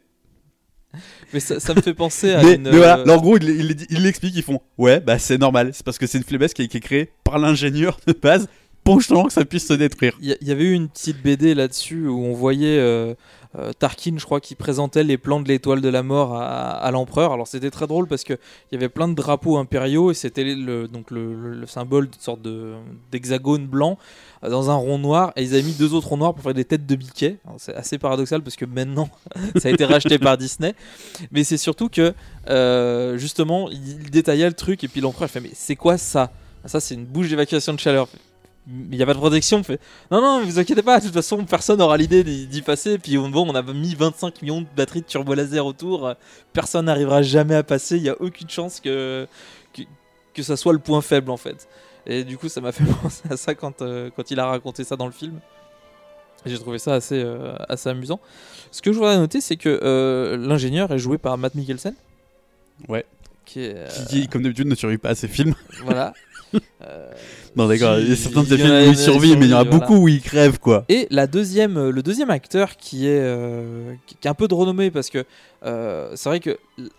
Speaker 1: Mais ça, ça me fait penser à
Speaker 2: Mais,
Speaker 1: une.
Speaker 2: mais voilà,
Speaker 1: euh,
Speaker 2: en gros, il il- il l'explique, ils font Ouais, bah c'est normal, c'est parce que c'est une faiblesse qui a été créée par l'ingénieur de base justement que ça puisse se détruire.
Speaker 1: Il y, avait eu une petite BD là-dessus où on voyait euh, euh, Tarkin, je crois, qui présentait les plans de l'étoile de la mort à, l'empereur. Alors c'était très drôle parce que il y avait plein de drapeaux impériaux et c'était le, donc le, le- le symbole d'une sorte d'hexagone blanc euh, dans un rond noir et ils avaient mis deux autres ronds noirs pour faire des têtes de Mickey. C'est assez paradoxal parce que maintenant [LAUGHS] ça a été racheté par Disney, mais c'est surtout que justement il, il détaillait le truc et puis l'empereur il fait mais c'est quoi ça? Ça c'est une bouche d'évacuation de chaleur. Il n'y a pas de protection. on Fait, non, non, vous inquiétez pas, de toute façon, personne n'aura l'idée d'y passer. Puis, on- bon, on a mis 25 millions de batteries de turbo laser autour. Personne n'arrivera jamais à passer. Il n'y a aucune chance que, que, que ça soit le point faible, en fait. Et du coup, ça m'a [LAUGHS] fait penser à ça quand, euh, quand il a raconté ça dans le film. J'ai trouvé ça assez, euh, assez amusant. Ce que je voudrais noter, c'est que euh, l'ingénieur est joué par Matt Mikkelsen.
Speaker 2: Ouais.
Speaker 1: Qui est.
Speaker 2: Qui, qui, comme d'habitude, ne survit pas à ses films.
Speaker 1: voilà. [LAUGHS] Euh,
Speaker 2: Non, d'accord, il y a certains de films
Speaker 1: a-
Speaker 2: où
Speaker 1: il y en
Speaker 2: il
Speaker 1: a
Speaker 2: survit, mais il y en a beaucoup où il crève, quoi.
Speaker 1: Et la deuxième, euh, le deuxième acteur qui est, euh, qui est un peu de renommée parce que euh, c'est vrai que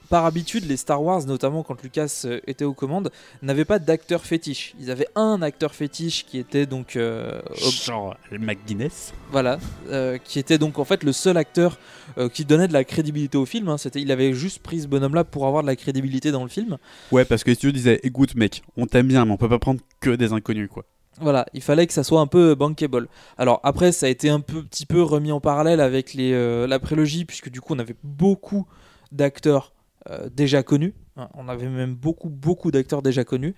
Speaker 1: par habitude les Star Wars, notamment quand Lucas était aux commandes, n'avaient pas d'acteur fétiche. Ils avaient un acteur fétiche qui était donc euh,
Speaker 2: Genre McGuinness.
Speaker 1: voilà, euh, qui était donc en fait le seul acteur euh, qui donnait de la crédibilité au film. hein. C'était, il avait juste pris ce bonhomme-là pour avoir de la crédibilité dans le film.
Speaker 2: Ouais, parce que si tu disais, écoute, mec, on t'aime bien, mais on peut pas prendre que des inconnus, quoi.
Speaker 1: Voilà, il fallait que ça soit un peu bankable. Alors après, ça a été un peu, petit peu remis en parallèle avec les, euh, la prélogie, puisque du coup, on avait beaucoup d'acteurs euh, déjà connus. hein. on avait même beaucoup, beaucoup d'acteurs déjà connus.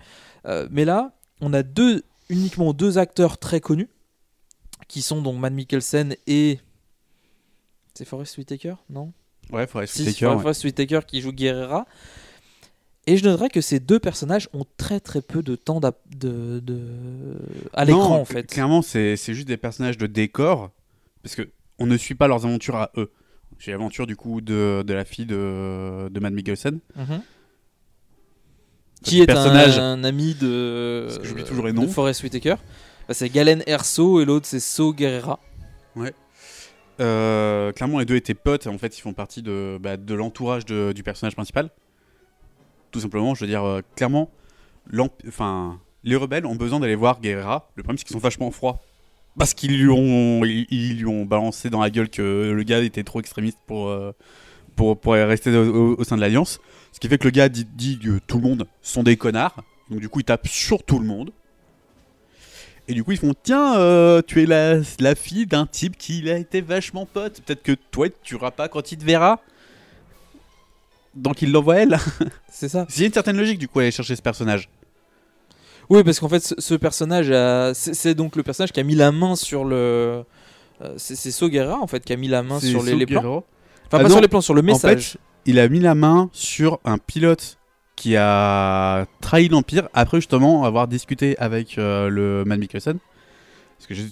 Speaker 1: Euh, mais là, on a deux, uniquement deux acteurs très connus, qui sont donc Matt Mikkelsen et... C'est Forrest Whitaker, non?
Speaker 2: Ouais, Forrest
Speaker 1: si,
Speaker 2: Whitaker, ouais.
Speaker 1: Forrest Whitaker qui joue Guerrera. Et je noterais que ces deux personnages ont très très peu de temps d'ap- de, de- à l'écran en fait.
Speaker 2: Clairement, c'est juste des personnages de décor, parce que on ne suit pas leurs aventures à eux. J'ai l'aventure du coup de, de la fille de, de Matt Mikkelsen.
Speaker 1: Mhm. Qui est
Speaker 2: personnage.
Speaker 1: un, un ami de,
Speaker 2: toujours les
Speaker 1: de
Speaker 2: noms.
Speaker 1: Forrest Whitaker. Bah, c'est Galen Erso et l'autre c'est So Guerrera.
Speaker 2: Ouais. Euh, clairement, les deux étaient potes. En fait, ils font partie de, bah, de l'entourage du personnage principal. Tout simplement, je veux dire, euh, clairement, les rebelles ont besoin d'aller voir Guerrera. Le problème, c'est qu'ils sont vachement froids. Parce qu'ils lui, ont, balancé dans la gueule que le gars était trop extrémiste pour, euh, rester au, sein de l'Alliance. Ce qui fait que le gars dit, que tout le monde sont des connards. Donc, du coup, il tape sur tout le monde. Et du coup, ils font Tiens, euh, tu es la, fille d'un type qui a été vachement pote. Peut-être que toi, tu tueras pas quand il te verra. Donc, il l'envoie elle. [LAUGHS]
Speaker 1: C'est ça.
Speaker 2: Il y a une certaine logique, du coup, à aller chercher ce personnage.
Speaker 1: Oui, parce qu'en fait, ce, ce personnage, a- c'est c'est donc le personnage qui a mis la main sur le. euh, c'est c'est So Guerrera en fait qui a mis la main
Speaker 2: C'est
Speaker 1: sur les, plans. Enfin,
Speaker 2: Ah
Speaker 1: pas
Speaker 2: non,
Speaker 1: sur les plans, sur le message.
Speaker 2: En fait, il a mis la main sur un pilote qui a trahi l'Empire après justement avoir discuté avec euh, le Matt Mikkelsen. Parce que j'ai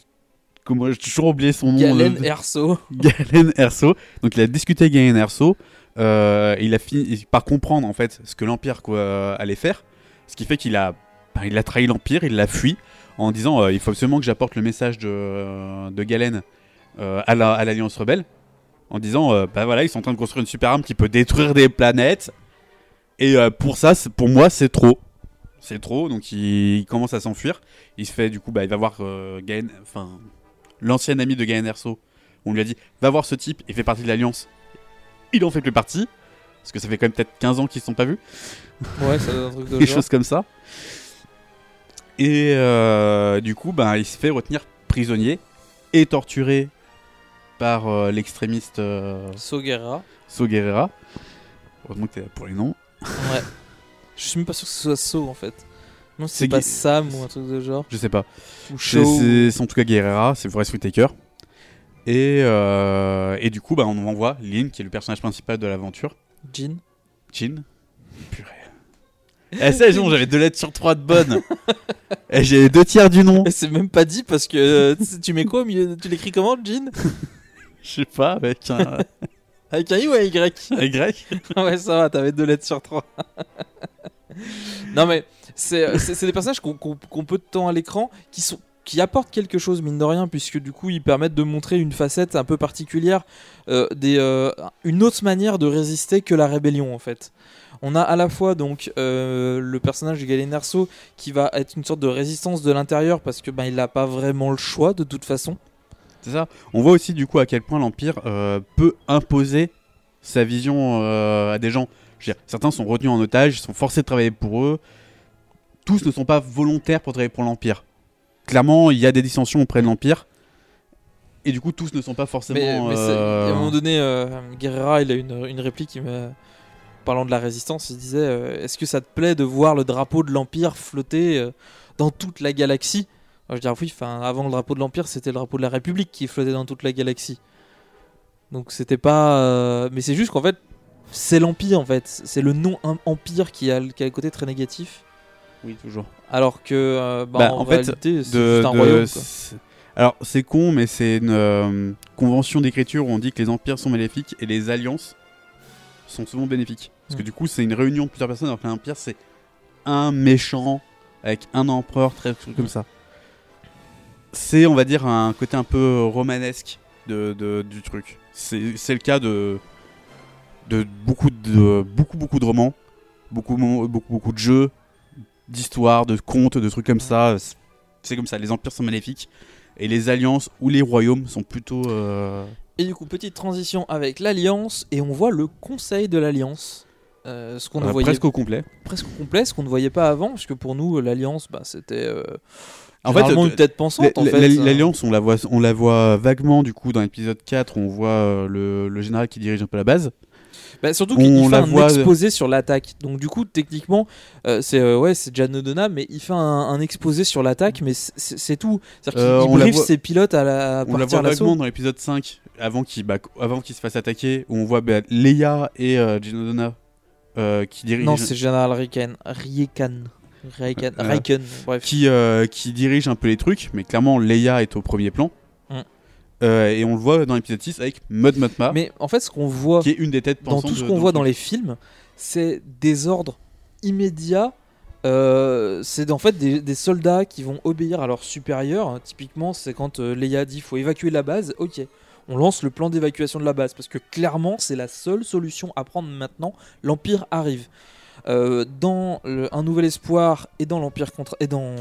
Speaker 2: toujours oublié son nom.
Speaker 1: Galen
Speaker 2: euh,
Speaker 1: Erso. [LAUGHS]
Speaker 2: Galen Erso. Donc il a discuté avec Galen Erso. Euh, il a fini par comprendre en fait ce que l'Empire allait faire. Ce qui fait qu'il a ben, il a trahi l'Empire, il l'a fui en disant euh, il faut absolument que j'apporte le message de, de Galen euh, à la- à l'Alliance Rebelle. En disant euh, bah voilà, ils sont en train de construire une super arme qui peut détruire des planètes. Et euh, pour ça, pour moi, c'est trop. C'est trop, donc il, commence à s'enfuir. Il se fait, du coup, bah, il va voir euh, Gaen- enfin, l'ancien ami de Gaen Erso. On lui a dit va voir ce type, il fait partie de l'Alliance. Il en fait plus partie. Parce que ça fait quand même peut-être 15 ans qu'ils se sont pas vus.
Speaker 1: Ouais, ça être un truc de [LAUGHS]
Speaker 2: Des
Speaker 1: genre.
Speaker 2: choses comme ça. Et euh, du coup, bah, il se fait retenir prisonnier et torturé par euh, l'extrémiste euh,
Speaker 1: So Guerrera.
Speaker 2: So Guerrera. Heureusement que t'es là pour les noms.
Speaker 1: Ouais. Je suis même pas sûr que ce soit So en fait. Non,
Speaker 2: C'est
Speaker 1: pas Sam ou un truc de genre.
Speaker 2: Je sais pas.
Speaker 1: Ou
Speaker 2: C'est c'est- c'est en tout cas Guerrera, c'est Forest Whitaker. Et, euh, et du coup, bah, on envoie Lynn, qui est le personnage principal de l'aventure.
Speaker 1: Jean.
Speaker 2: Jean. Purée. [LAUGHS] Eh, c'est bon, j'avais deux lettres sur trois de bonnes. [LAUGHS] Et j'ai deux tiers du nom.
Speaker 1: Et c'est même pas dit parce que euh, tu- mets quoi au milieu Tu l'écris comment, Jean? [LAUGHS]
Speaker 2: Je sais pas, avec un,
Speaker 1: Avec un I ou un Y?
Speaker 2: Un grec.
Speaker 1: Ouais, ça va, t'avais deux lettres sur trois. non, mais c'est c'est des personnages qu'on qu'on- qu'on peu de temps à l'écran qui sont qui apportent quelque chose mine de rien puisque du coup ils permettent de montrer une facette un peu particulière euh, euh, une autre manière de résister que la rébellion en fait on a à la fois donc euh, le personnage de Galen Erso qui va être une sorte de résistance de l'intérieur parce que ben il n'a pas vraiment le choix de toute façon
Speaker 2: C'est ça. On voit aussi du coup à quel point l'Empire peut imposer sa vision à des gens. Certains sont retenus en otage, ils sont forcés de travailler pour eux. Tous ne sont pas volontaires pour travailler pour l'Empire. Clairement, il y a des dissensions auprès de l'Empire. Et du coup, tous ne sont pas forcément.
Speaker 1: Mais,
Speaker 2: euh,
Speaker 1: à un moment donné, euh, Guerrera, il a une, une réplique qui me... parlant de la résistance, il disait euh, Est-ce que ça te plaît de voir le drapeau de l'Empire flotter euh, dans toute la galaxie? Je dirais oui, enfin, avant le drapeau de l'Empire, c'était le drapeau de la République qui flottait dans toute la galaxie. Donc c'était pas. euh, Mais c'est juste qu'en fait, c'est l'Empire en fait. C'est le nom em- Empire qui a, qui a le côté très négatif.
Speaker 2: Oui, toujours.
Speaker 1: Alors que, euh, bah,
Speaker 2: Bah,
Speaker 1: en,
Speaker 2: en fait,
Speaker 1: réalité, c'est
Speaker 2: de-
Speaker 1: juste un
Speaker 2: de-
Speaker 1: royaume.
Speaker 2: c'est- Alors, c'est con, mais c'est une euh, convention d'écriture où on dit que les empires sont maléfiques et les alliances sont souvent bénéfiques. Parce que
Speaker 1: Mm.
Speaker 2: du coup, c'est une réunion de plusieurs personnes, alors qu'un empire, c'est un méchant avec un empereur, très truc comme ça. C'est, on va dire, un côté un peu romanesque de, de- du truc. C'est c'est le cas de, de beaucoup de beaucoup beaucoup de romans, beaucoup beaucoup beaucoup de jeux, d'histoires, de contes, de trucs comme ça. C'est comme ça. Les empires sont maléfiques et les alliances ou les royaumes sont plutôt. euh,
Speaker 1: Et du coup, petite transition avec l'Alliance, et on voit le Conseil de l'Alliance. Euh, ce qu'on
Speaker 2: euh,
Speaker 1: voyait
Speaker 2: presque au complet.
Speaker 1: presque au complet, ce qu'on ne voyait pas avant, parce que pour nous, l'Alliance, bah, c'était euh,
Speaker 2: En fait,
Speaker 1: une tête pensante. euh.
Speaker 2: L'alliance, on la voit, on la voit vaguement du coup dans l'épisode 4. On voit le, le général qui dirige un peu la base.
Speaker 1: Bah, surtout qu'il fait un exposé sur l'attaque. Donc du coup, techniquement, euh, c'est euh, ouais, c'est Jan O'Donnell, mais il fait un, un exposé sur l'attaque, mais c'est- tout. C'est-à-dire qu'il
Speaker 2: Euh,
Speaker 1: briefe
Speaker 2: voit-
Speaker 1: ses pilotes à, la, à
Speaker 2: on la voit vaguement dans l'épisode 5 avant qu'il bah, avant qu'il se fasse attaquer. Où on voit bah, Leia et euh, Gino Donna euh, qui dirigent.
Speaker 1: Non, c'est Général Riekan. Riekan. Riekan.
Speaker 2: Euh,
Speaker 1: Riekan, bref.
Speaker 2: qui, qui dirige un peu les trucs, mais clairement Leia est au premier plan.
Speaker 1: Mm.
Speaker 2: Euh, et on le voit dans l'épisode 6 avec Mud Motma,
Speaker 1: Mais en fait, ce qu'on voit
Speaker 2: qui est une des têtes
Speaker 1: dans tout ce qu'on voit dans les films, c'est des ordres immédiats. euh, c'est en fait des, des soldats qui vont obéir à leurs supérieurs. Typiquement, c'est quand euh, Leia dit faut évacuer la base. Ok, on lance le plan d'évacuation de la base parce que clairement, c'est la seule solution à prendre maintenant. L'Empire arrive. Euh, dans le- Un Nouvel Espoir et dans l'Empire contre et dans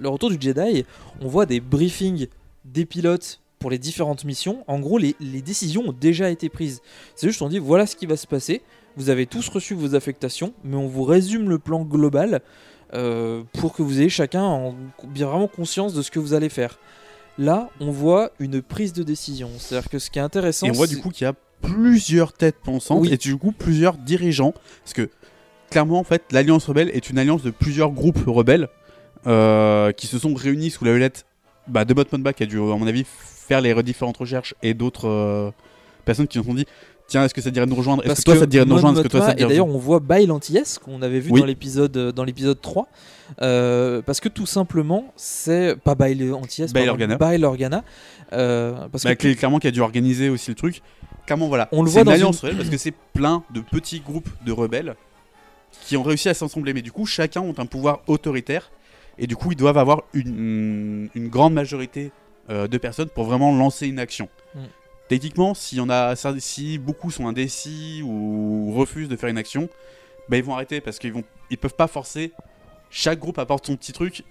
Speaker 1: le Retour du Jedi, on voit des briefings des pilotes pour les différentes missions. En gros, les, les décisions ont déjà été prises. C'est juste on dit voilà ce qui va se passer. Vous avez tous reçu vos affectations, mais on vous résume le plan global euh, pour que vous ayez chacun en- bien vraiment conscience de ce que vous allez faire. Là, on voit une prise de décision. C'est-à-dire que ce qui est intéressant,
Speaker 2: Et on voit du coup qu'il y a plusieurs têtes pensantes
Speaker 1: Oui.
Speaker 2: et du coup plusieurs dirigeants. Parce que clairement, en fait, l'Alliance Rebelle est une alliance de plusieurs groupes rebelles euh, qui se sont réunis sous la houlette bah, de Botmanba qui a dû, à mon avis, faire les différentes recherches et d'autres euh, personnes qui se sont dit Tiens, est-ce que ça te dirait de nous rejoindre? Est-ce que toi ça te dirait de nous rejoindre? Est-ce que toi ça
Speaker 1: Mothma-
Speaker 2: te
Speaker 1: Et d'ailleurs, on voit Bail Antilles, qu'on avait vu
Speaker 2: Oui.
Speaker 1: dans l'épisode euh, dans l'épisode 3. euh, parce que tout simplement, c'est. Pas Bail Antilles,
Speaker 2: Bail Organa.
Speaker 1: Bail Organa. euh, parce
Speaker 2: Bah,
Speaker 1: que
Speaker 2: clairement qui a dû organiser aussi le truc. Clairement, voilà.
Speaker 1: On le voit
Speaker 2: une
Speaker 1: dans
Speaker 2: alliance
Speaker 1: une-
Speaker 2: rebelle parce que c'est plein de petits groupes de rebelles qui ont réussi à s'assembler. Mais du coup, chacun ont un pouvoir autoritaire. Et du coup, ils doivent avoir une, une grande majorité euh, de personnes pour vraiment lancer une action.
Speaker 1: Mm.
Speaker 2: Techniquement, si, on a, si beaucoup sont indécis ou refusent de faire une action, bah, ils vont arrêter parce qu'ils vont, ils peuvent pas forcer. Chaque groupe apporte son petit truc.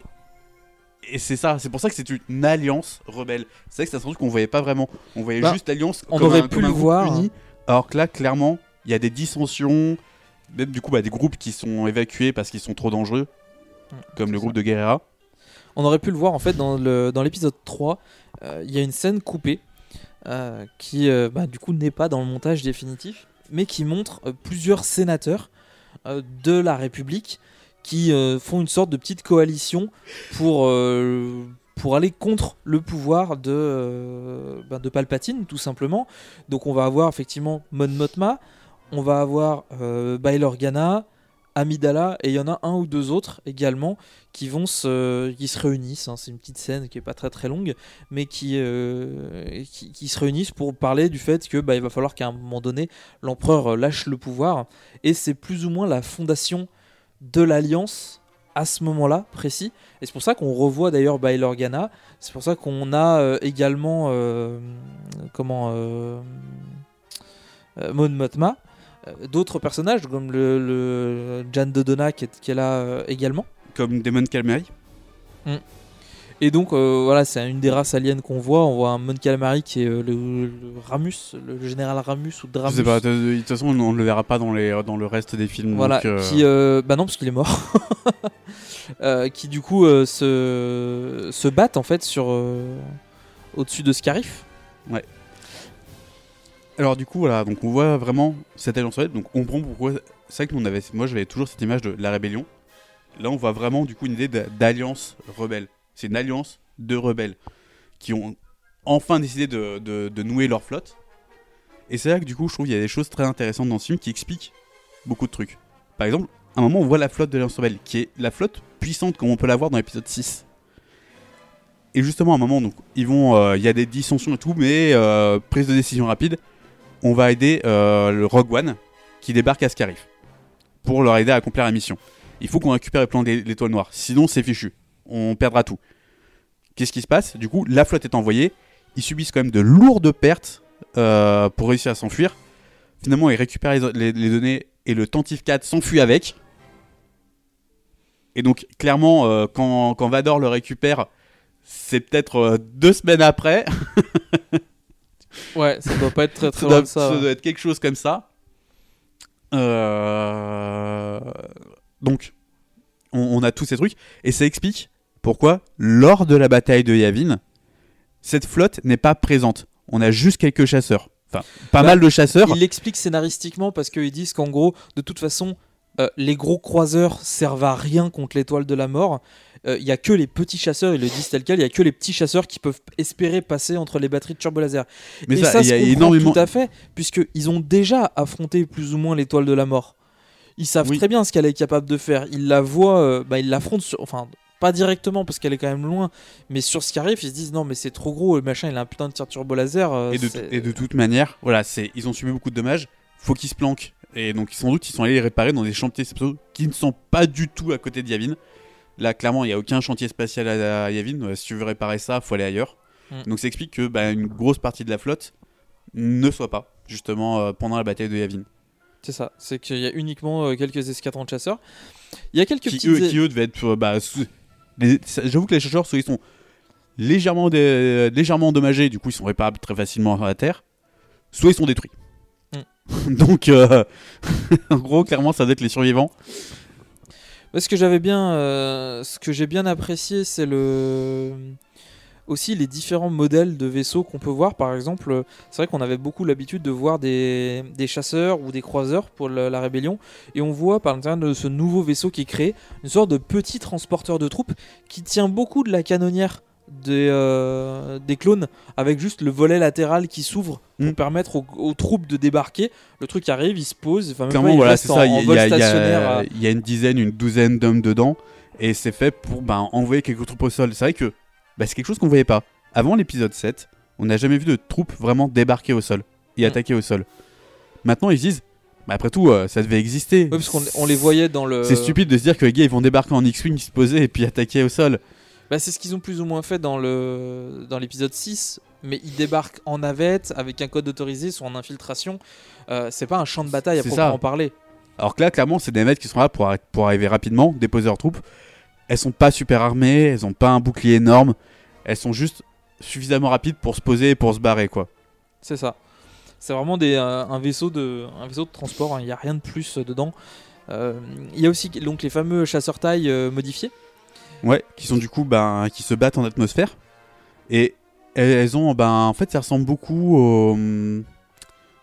Speaker 2: Et c'est ça, c'est pour ça que c'est une alliance rebelle. C'est vrai que c'est un truc qu'on voyait pas vraiment. On voyait
Speaker 1: Bah,
Speaker 2: juste l'alliance
Speaker 1: on
Speaker 2: comme
Speaker 1: aurait
Speaker 2: un-
Speaker 1: pu
Speaker 2: comme un
Speaker 1: le
Speaker 2: groupe
Speaker 1: voir.
Speaker 2: uni. Alors que là, clairement, il y a des dissensions, même du coup, bah, des groupes qui sont évacués parce qu'ils sont trop dangereux, comme le groupe de Guerrera.
Speaker 1: On aurait pu le voir en fait dans le dans l'épisode 3, euh, il y a une scène coupée euh, qui euh, bah, du coup n'est pas dans le montage définitif, mais qui montre plusieurs sénateurs de la République qui font une sorte de petite coalition pour pour aller contre le pouvoir de bah, de Palpatine tout simplement. Donc on va avoir effectivement Mon Mothma, on va avoir Bail Organa, Amidala et il y en a un ou deux autres également qui vont se qui se réunissent hein. c'est une petite scène qui est pas très très longue mais qui, euh, qui qui se réunissent pour parler du fait que bah, il va falloir qu'à un moment donné l'empereur euh, lâche le pouvoir. Et c'est plus ou moins la fondation de l'alliance à ce moment-là précis. Et c'est pour ça qu'on revoit d'ailleurs Bail Organa. C'est pour ça qu'on a euh, également comment Mon Mothma. euh, d'autres personnages comme le, le Jan Dodona qui est, qui est là euh, également
Speaker 2: Comme Demon Calamari.
Speaker 1: et donc euh, voilà, c'est une des races aliens qu'on voit. On voit un Mon Calamari qui est euh, le, le Ramus, le général Ramus ou
Speaker 2: Je
Speaker 1: Dramus.
Speaker 2: sais pas, de, toute façon, on ne le verra pas dans, les, dans le reste des films.
Speaker 1: Voilà,
Speaker 2: donc, euh,
Speaker 1: qui euh, bah non parce qu'il est mort. [LAUGHS] Euh, qui du coup euh, se se battent en fait sur euh, au-dessus de Scarif.
Speaker 2: Ouais. Alors du coup voilà, donc on voit vraiment cette alliance rebelle, donc on comprend pourquoi c'est vrai que nous, avait, moi j'avais toujours cette image de la rébellion. Là on voit vraiment du coup une idée d'a- d'alliance rebelle. C'est une alliance de rebelles qui ont enfin décidé de nouer leur flotte. Et c'est là que du coup je trouve qu'il y a des choses très intéressantes dans ce film qui expliquent beaucoup de trucs. Par exemple, à un moment on voit la flotte de l'alliance rebelle, qui est la flotte puissante comme on peut la voir dans l'épisode 6. Et justement, à un moment, donc, ils vont, euh, il y a des dissensions et tout, mais euh, prise de décision rapide, on va aider euh, le Rogue One qui débarque à Scarif pour leur aider à accomplir la mission. Il faut qu'on récupère le plan de l'étoile noire, sinon c'est fichu, on perdra tout. Qu'est-ce qui se passe? Du coup, la flotte est envoyée, ils subissent quand même de lourdes pertes euh, pour réussir à s'enfuir. Finalement, ils récupèrent les, les- les données et le Tantif 4 s'enfuit avec. Et donc, clairement, euh, quand, Vador le récupère, c'est peut-être deux semaines après. [LAUGHS]
Speaker 1: Ouais, ça doit pas être très très
Speaker 2: ça,
Speaker 1: loin
Speaker 2: doit,
Speaker 1: de ça.
Speaker 2: ça doit être quelque chose comme ça. Euh, Donc, on, on a tous ces trucs. Et ça explique pourquoi, lors de la bataille de Yavin, cette flotte n'est pas présente. On a juste quelques chasseurs. Enfin, pas
Speaker 1: Bah,
Speaker 2: mal de chasseurs.
Speaker 1: Ils l'expliquent scénaristiquement parce qu'ils disent qu'en gros, de toute façon, euh, les gros croiseurs servent à rien contre l'étoile de la mort. Euh, Il y a que les petits chasseurs, ils le disent tel quel, il y a que les petits chasseurs qui peuvent espérer passer entre les batteries de turbo laser.
Speaker 2: Mais
Speaker 1: Et
Speaker 2: ça, il y a énormément-
Speaker 1: tout à fait, puisqu'ils ont déjà affronté plus ou moins l'étoile de la mort. Ils savent
Speaker 2: Oui.
Speaker 1: très bien ce qu'elle est capable de faire. Ils la voient, euh, bah, ils l'affrontent, sur- enfin pas directement parce qu'elle est quand même loin, mais sur Scarif, ils se disent non mais c'est trop gros, le machin il a un putain de tir turbo laser. euh,
Speaker 2: Et de,
Speaker 1: c'est-
Speaker 2: et de toute manière, voilà, c'est ils ont subi beaucoup de dommages. Faut qu'ils se planquent. Et donc sans doute ils sont allés les réparer dans des chantiers qui ne sont pas du tout à côté de Yavin. Là, clairement, il n'y a aucun chantier spatial à, Yavin. Euh, Si tu veux réparer ça, faut aller ailleurs.
Speaker 1: Mm.
Speaker 2: Donc ça explique que bah, une grosse partie de la flotte ne soit pas justement euh, pendant la bataille de Yavin.
Speaker 1: C'est ça, c'est qu'il y a uniquement euh, quelques escadrons de chasseurs. Il y a quelques
Speaker 2: Qui
Speaker 1: petites...
Speaker 2: eux, qui eux devaient être. euh, bah, sous- les- ça- J'avoue que les chasseurs, soit ils sont légèrement, dé- légèrement endommagés, du coup ils sont réparables très facilement à la terre, soit ils sont détruits.
Speaker 1: Mm. [LAUGHS]
Speaker 2: Donc, [LAUGHS] en gros, clairement, ça doit être les survivants.
Speaker 1: Ce que j'avais bien, euh, j'ai bien apprécié, c'est aussi les différents modèles de vaisseaux qu'on peut voir. Par exemple, c'est vrai qu'on avait beaucoup l'habitude de voir des, chasseurs ou des croiseurs pour la rébellion, et on voit par l'intérieur de ce nouveau vaisseau qui est créé une sorte de petit transporteur de troupes qui tient beaucoup de la canonnière des, euh, des clones, avec juste le volet latéral qui s'ouvre pour
Speaker 2: Mm.
Speaker 1: permettre aux, aux troupes de débarquer. Le truc arrive, il se pose, pas,
Speaker 2: Clairement,
Speaker 1: il
Speaker 2: voilà,
Speaker 1: reste
Speaker 2: c'est
Speaker 1: en,
Speaker 2: ça.
Speaker 1: en
Speaker 2: Il y, a- y
Speaker 1: à-
Speaker 2: y une dizaine, une douzaine d'hommes dedans, et c'est fait pour ben, envoyer quelques troupes au sol. C'est vrai que bah, c'est quelque chose qu'on voyait pas. Avant l'épisode 7, on n'a jamais vu de troupes vraiment débarquer au sol et
Speaker 1: Mm.
Speaker 2: attaquer au sol. Maintenant, ils se disent Bah après tout, euh, ça devait exister.
Speaker 1: Oui, parce qu'on on les voyait dans le.
Speaker 2: C'est stupide de se dire que les gars ils vont débarquer en X-Wing, se poser et puis attaquer au sol.
Speaker 1: Bah, c'est ce qu'ils ont plus ou moins fait dans le dans l'épisode 6, mais ils débarquent en navette avec un code autorisé, sont en infiltration. Euh, c'est pas un champ de bataille à proprement
Speaker 2: ça.
Speaker 1: parler.
Speaker 2: Alors que là, clairement, c'est des mecs qui sont là pour, pour arriver rapidement, déposer leurs troupes. Elles sont pas super armées, elles ont pas un bouclier énorme, elles sont juste suffisamment rapides pour se poser et pour se barrer quoi.
Speaker 1: C'est ça. C'est vraiment des, euh, un, vaisseau de, un vaisseau de transport, hein. il n'y a rien de plus euh, dedans. Euh, Il y a aussi donc, les fameux chasseurs taille modifiés.
Speaker 2: Ouais, qui sont du coup, ben, qui se battent en atmosphère. Et elles, ont, ben, en fait, ça ressemble beaucoup aux,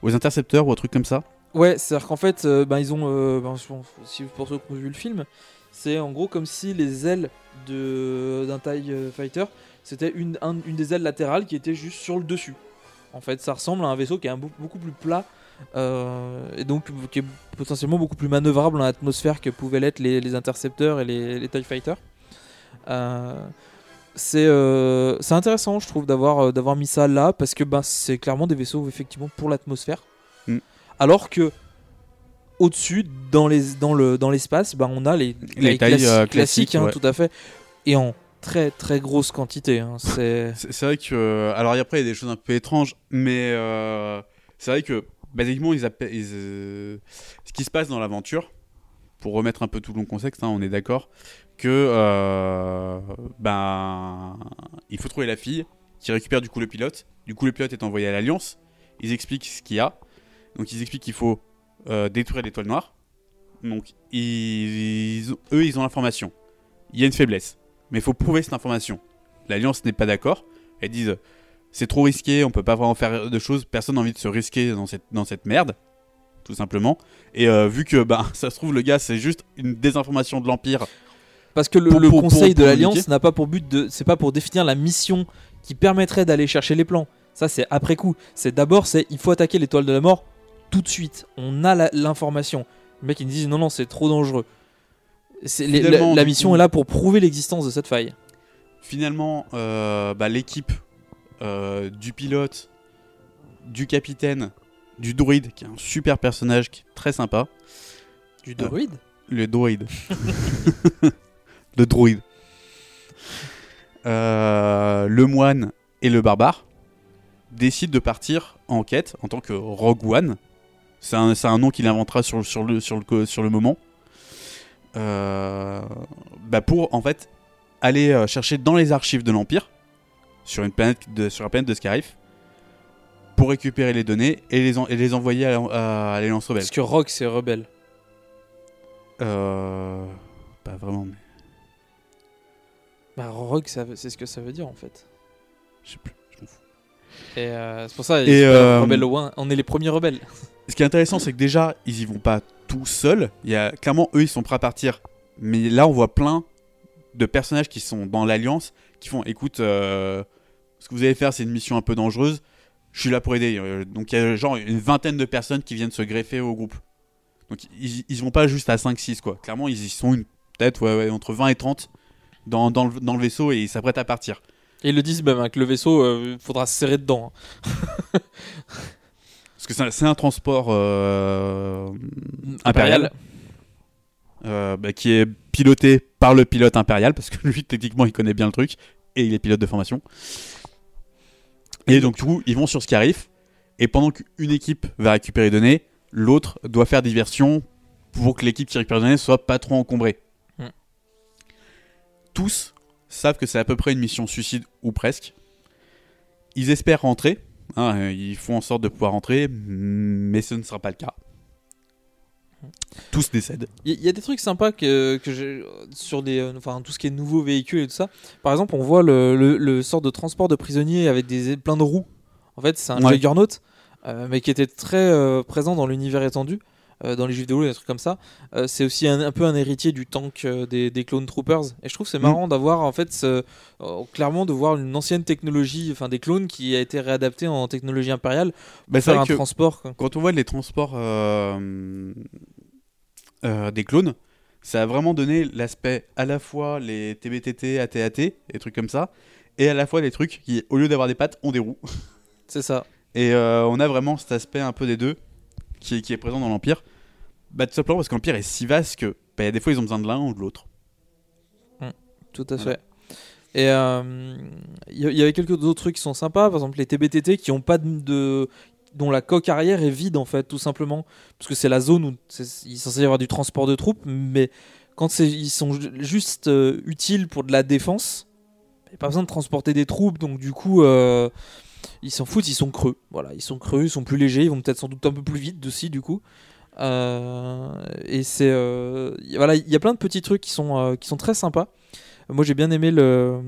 Speaker 2: aux intercepteurs ou aux trucs comme ça.
Speaker 1: Ouais, c'est-à-dire qu'en fait, euh, ben, ils ont. euh, ben, si pour ceux qui ont vu le film, c'est en gros comme si les ailes d'un TIE Fighter, c'était une, un- une des ailes latérales qui était juste sur le dessus. En fait, ça ressemble à un vaisseau qui est un beau- beaucoup plus plat euh, et donc qui est potentiellement beaucoup plus manœuvrable en atmosphère que pouvaient l'être les, les intercepteurs et les, les TIE Fighters. Euh, c'est euh, c'est intéressant, je trouve, d'avoir euh, d'avoir mis ça là parce que ben, c'est clairement des vaisseaux effectivement pour l'atmosphère.
Speaker 2: Mm.
Speaker 1: Alors que au-dessus, dans les dans le dans l'espace, ben, on a les,
Speaker 2: Les tailles,
Speaker 1: classi- classiques,
Speaker 2: classiques,
Speaker 1: hein,
Speaker 2: ouais.
Speaker 1: tout à fait, et en très très grosse quantité. hein. C'est
Speaker 2: vrai que. alors, après, il y a des choses un peu étranges, mais euh, c'est vrai que, basiquement, ils appellent. ils, euh, ce qui se passe dans l'aventure, pour remettre un peu tout le contexte, hein, on est d'accord, que. euh, ben. Il faut trouver la fille qui récupère du coup le pilote. Du coup, le pilote est envoyé à l'Alliance. Ils expliquent ce qu'il y a. Donc, ils expliquent qu'il faut euh, détruire l'étoile noire. Donc, eux, ils ont l'information. Il y a une faiblesse. Mais il faut prouver cette information. L'Alliance n'est pas d'accord. Elles disent c'est trop risqué, on peut pas vraiment faire de choses, personne n'a envie de se risquer dans cette merde, tout simplement. Et euh, vu que bah, [LAUGHS] ça se trouve, le gars, c'est juste une désinformation de l'Empire.
Speaker 1: Parce que le,
Speaker 2: Pour-
Speaker 1: le
Speaker 2: pour-
Speaker 1: Conseil
Speaker 2: pour-
Speaker 1: de l'Alliance n'a pas pour but de, c'est pas pour définir la mission qui permettrait d'aller chercher les plans. Ça c'est après coup. C'est d'abord c'est il faut attaquer l'étoile de la mort tout de suite. On a l'information. Le mec il me dit non non c'est trop dangereux. Les- la, mission est là pour prouver l'existence de cette faille.
Speaker 2: Finalement, euh, bah, l'équipe euh, du pilote, du capitaine, du druide, qui est un super personnage, qui est très sympa.
Speaker 1: Du
Speaker 2: Euh,
Speaker 1: druide
Speaker 2: Le druide. [LAUGHS] le druide. Euh, le moine et le barbare décident de partir en quête en tant que Rogue One. C'est un, nom qu'il inventera sur, sur, le, sur, le, co- sur le moment. Euh, bah pour en fait aller euh, chercher dans les archives de l'Empire sur une planète de, sur la planète de Scarif pour récupérer les données et les, en- et les envoyer à, à, à l'Alliance Rebelle.
Speaker 1: Parce que Rock c'est rebelle.
Speaker 2: Euh, pas vraiment, mais
Speaker 1: Bah veut- c'est ce que ça veut dire en fait.
Speaker 2: je sais plus. je m'en fous.
Speaker 1: Et euh, c'est pour ça
Speaker 2: Et, euh,
Speaker 1: rebelle au. On est les premiers rebelles. [LAUGHS]
Speaker 2: Ce qui est intéressant, c'est que déjà, ils y vont pas tout seuls. Il y a clairement eux, ils sont prêts à partir. Mais là, on voit plein de personnages qui sont dans l'alliance, qui font, écoute, euh, ce que vous allez faire, c'est une mission un peu dangereuse. Je suis là pour aider. Euh, Donc il y a genre une vingtaine de personnes qui viennent se greffer au groupe. Donc ils, ils vont pas juste à 5-6 quoi. Clairement, ils y sont une peut-être ouais, ouais, entre 20 et 30 dans, dans, le, dans le vaisseau et ils s'apprêtent à partir.
Speaker 1: Et ils le disent même hein, que le vaisseau euh, faudra se serrer dedans. hein. [LAUGHS]
Speaker 2: Parce que c'est un- transport euh,
Speaker 1: Impérial.
Speaker 2: impérial. euh, bah, qui est piloté par le pilote impérial, parce que lui, techniquement, il connaît bien le truc, et il est pilote de formation. Et donc, du coup, ils vont sur Scarif, et pendant qu'une équipe va récupérer les données, l'autre doit faire diversion pour que l'équipe qui récupère les données soit pas trop encombrée.
Speaker 1: Hmm.
Speaker 2: Tous savent que c'est à peu près une mission suicide, ou presque. Ils espèrent rentrer, hein, ils font en sorte de pouvoir rentrer, mais ce ne sera pas le cas. Tous décèdent.
Speaker 1: Il y, a des trucs sympas que, que j'ai sur des, euh, enfin tout ce qui est nouveaux véhicules et tout ça. Par exemple, on voit le, le, le sort de transport de prisonniers avec des plein de roues. En fait, c'est un
Speaker 2: Ouais.
Speaker 1: Juggernaut, euh, mais qui était très euh, présent dans l'univers étendu, dans les jeux vidéo des trucs comme ça. Euh, c'est aussi un, un peu un héritier du tank euh, des, des Clone Troopers. Et je trouve c'est
Speaker 2: Mm.
Speaker 1: marrant d'avoir en fait ce- euh, clairement de voir une ancienne technologie, enfin des clones qui a été réadaptée en technologie impériale pour
Speaker 2: Bah,
Speaker 1: faire un transport. quoi.
Speaker 2: Quand on voit les transports euh, euh, des clones, ça a vraiment donné l'aspect à la fois les TBTT, ATAT, et trucs comme ça, et à la fois les trucs qui, au lieu d'avoir des pattes, ont des roues.
Speaker 1: C'est ça.
Speaker 2: Et euh, on a vraiment cet aspect un peu des deux. Qui est, qui est présent dans l'Empire. Bah, tout simplement parce que l'Empire est si vaste que bah, des fois ils ont besoin de l'un ou de l'autre.
Speaker 1: Tout à fait. Et euh, il y, y avait quelques autres trucs qui sont sympas, par exemple les TBTT qui ont pas de, de- dont la coque arrière est vide en fait, tout simplement, parce que c'est la zone où il est censé y avoir du transport de troupes, mais quand ils sont ju- juste euh, utiles pour de la défense, il n'y a pas besoin de transporter des troupes, donc du coup euh, ils s'en foutent, ils sont creux, voilà, ils sont creux, ils sont plus légers, ils vont peut-être sans doute un peu plus vite aussi du coup. Euh, et c'est euh, voilà, il y a plein de petits trucs qui sont euh, qui sont très sympas. Moi, j'ai bien aimé le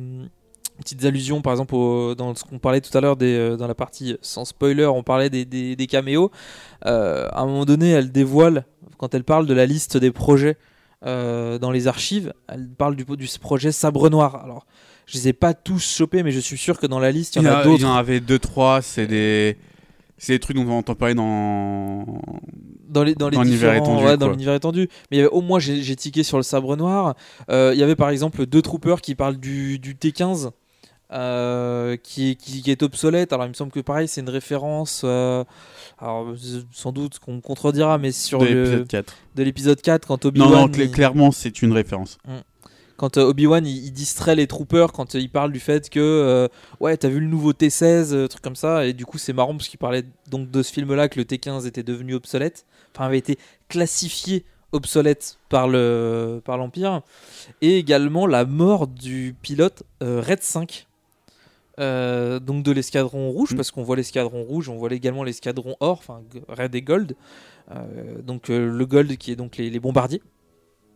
Speaker 1: petites allusions, par exemple, dans ce qu'on parlait tout à l'heure dans la partie sans spoiler, on parlait des, des, des caméos. À un moment donné, elle dévoile quand elle parle de la liste des projets dans les archives. Elle parle du, du projet Sabre Noir. Alors, je les ai pas tous chopés, mais je suis sûr que dans la liste, il y en a,
Speaker 2: Il
Speaker 1: d'autres.
Speaker 2: y en avait deux, trois, c'est des. C'est des trucs dont on entend parler dans.
Speaker 1: dans les dans les
Speaker 2: Dans l'univers étendu,
Speaker 1: ouais, étendu mais il y avait- au moins j'ai tiqué sur le sabre noir Euh, il y avait par exemple deux troopers qui parlent du, du T15 euh, qui, est- qui, qui est obsolète alors il me semble que pareil c'est une référence euh, alors sans doute qu'on contredira mais sur
Speaker 2: de
Speaker 1: le-
Speaker 2: l'épisode 4.
Speaker 1: de l'épisode 4 quand
Speaker 2: Non,
Speaker 1: Obi-Wan
Speaker 2: non,
Speaker 1: il-
Speaker 2: clairement, c'est une référence.
Speaker 1: Quand euh, Obi-Wan il, il distrait les troopers quand euh, il parle du fait que euh, ouais t'as vu le nouveau T16 euh, truc comme ça et du coup c'est marrant parce qu'il parlait donc de ce film là que le T15 était devenu obsolète enfin avait été classifié obsolète par le par l'Empire et également la mort du pilote euh, Red 5 euh, donc de l'escadron rouge
Speaker 2: Mm.
Speaker 1: parce qu'on voit l'escadron rouge on voit également l'escadron or enfin Red et Gold. Euh, donc euh, le Gold qui est donc les, les bombardiers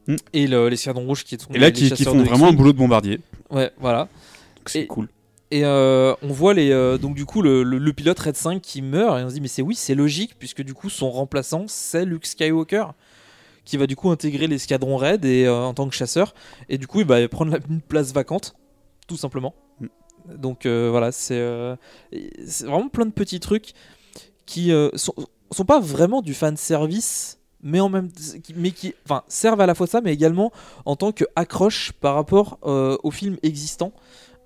Speaker 2: Mm.
Speaker 1: et le- l'escadron rouge qui est
Speaker 2: Et là,
Speaker 1: les
Speaker 2: qui, font vraiment un boulot de bombardier.
Speaker 1: Ouais, voilà.
Speaker 2: C'est cool.
Speaker 1: Et euh, on voit les euh, donc du coup le, le- le pilote Red 5 qui meurt et on se dit mais c'est oui c'est logique puisque du coup son remplaçant c'est Luke Skywalker qui va du coup intégrer l'escadron Red et euh, en tant que chasseur et du coup il va prendre une place vacante tout simplement.
Speaker 2: Mm.
Speaker 1: Donc voilà c'est vraiment plein de petits trucs qui sont, sont pas vraiment du fan service mais en même qui- mais qui enfin servent à la fois ça mais également en tant que accroche par rapport euh, au film existant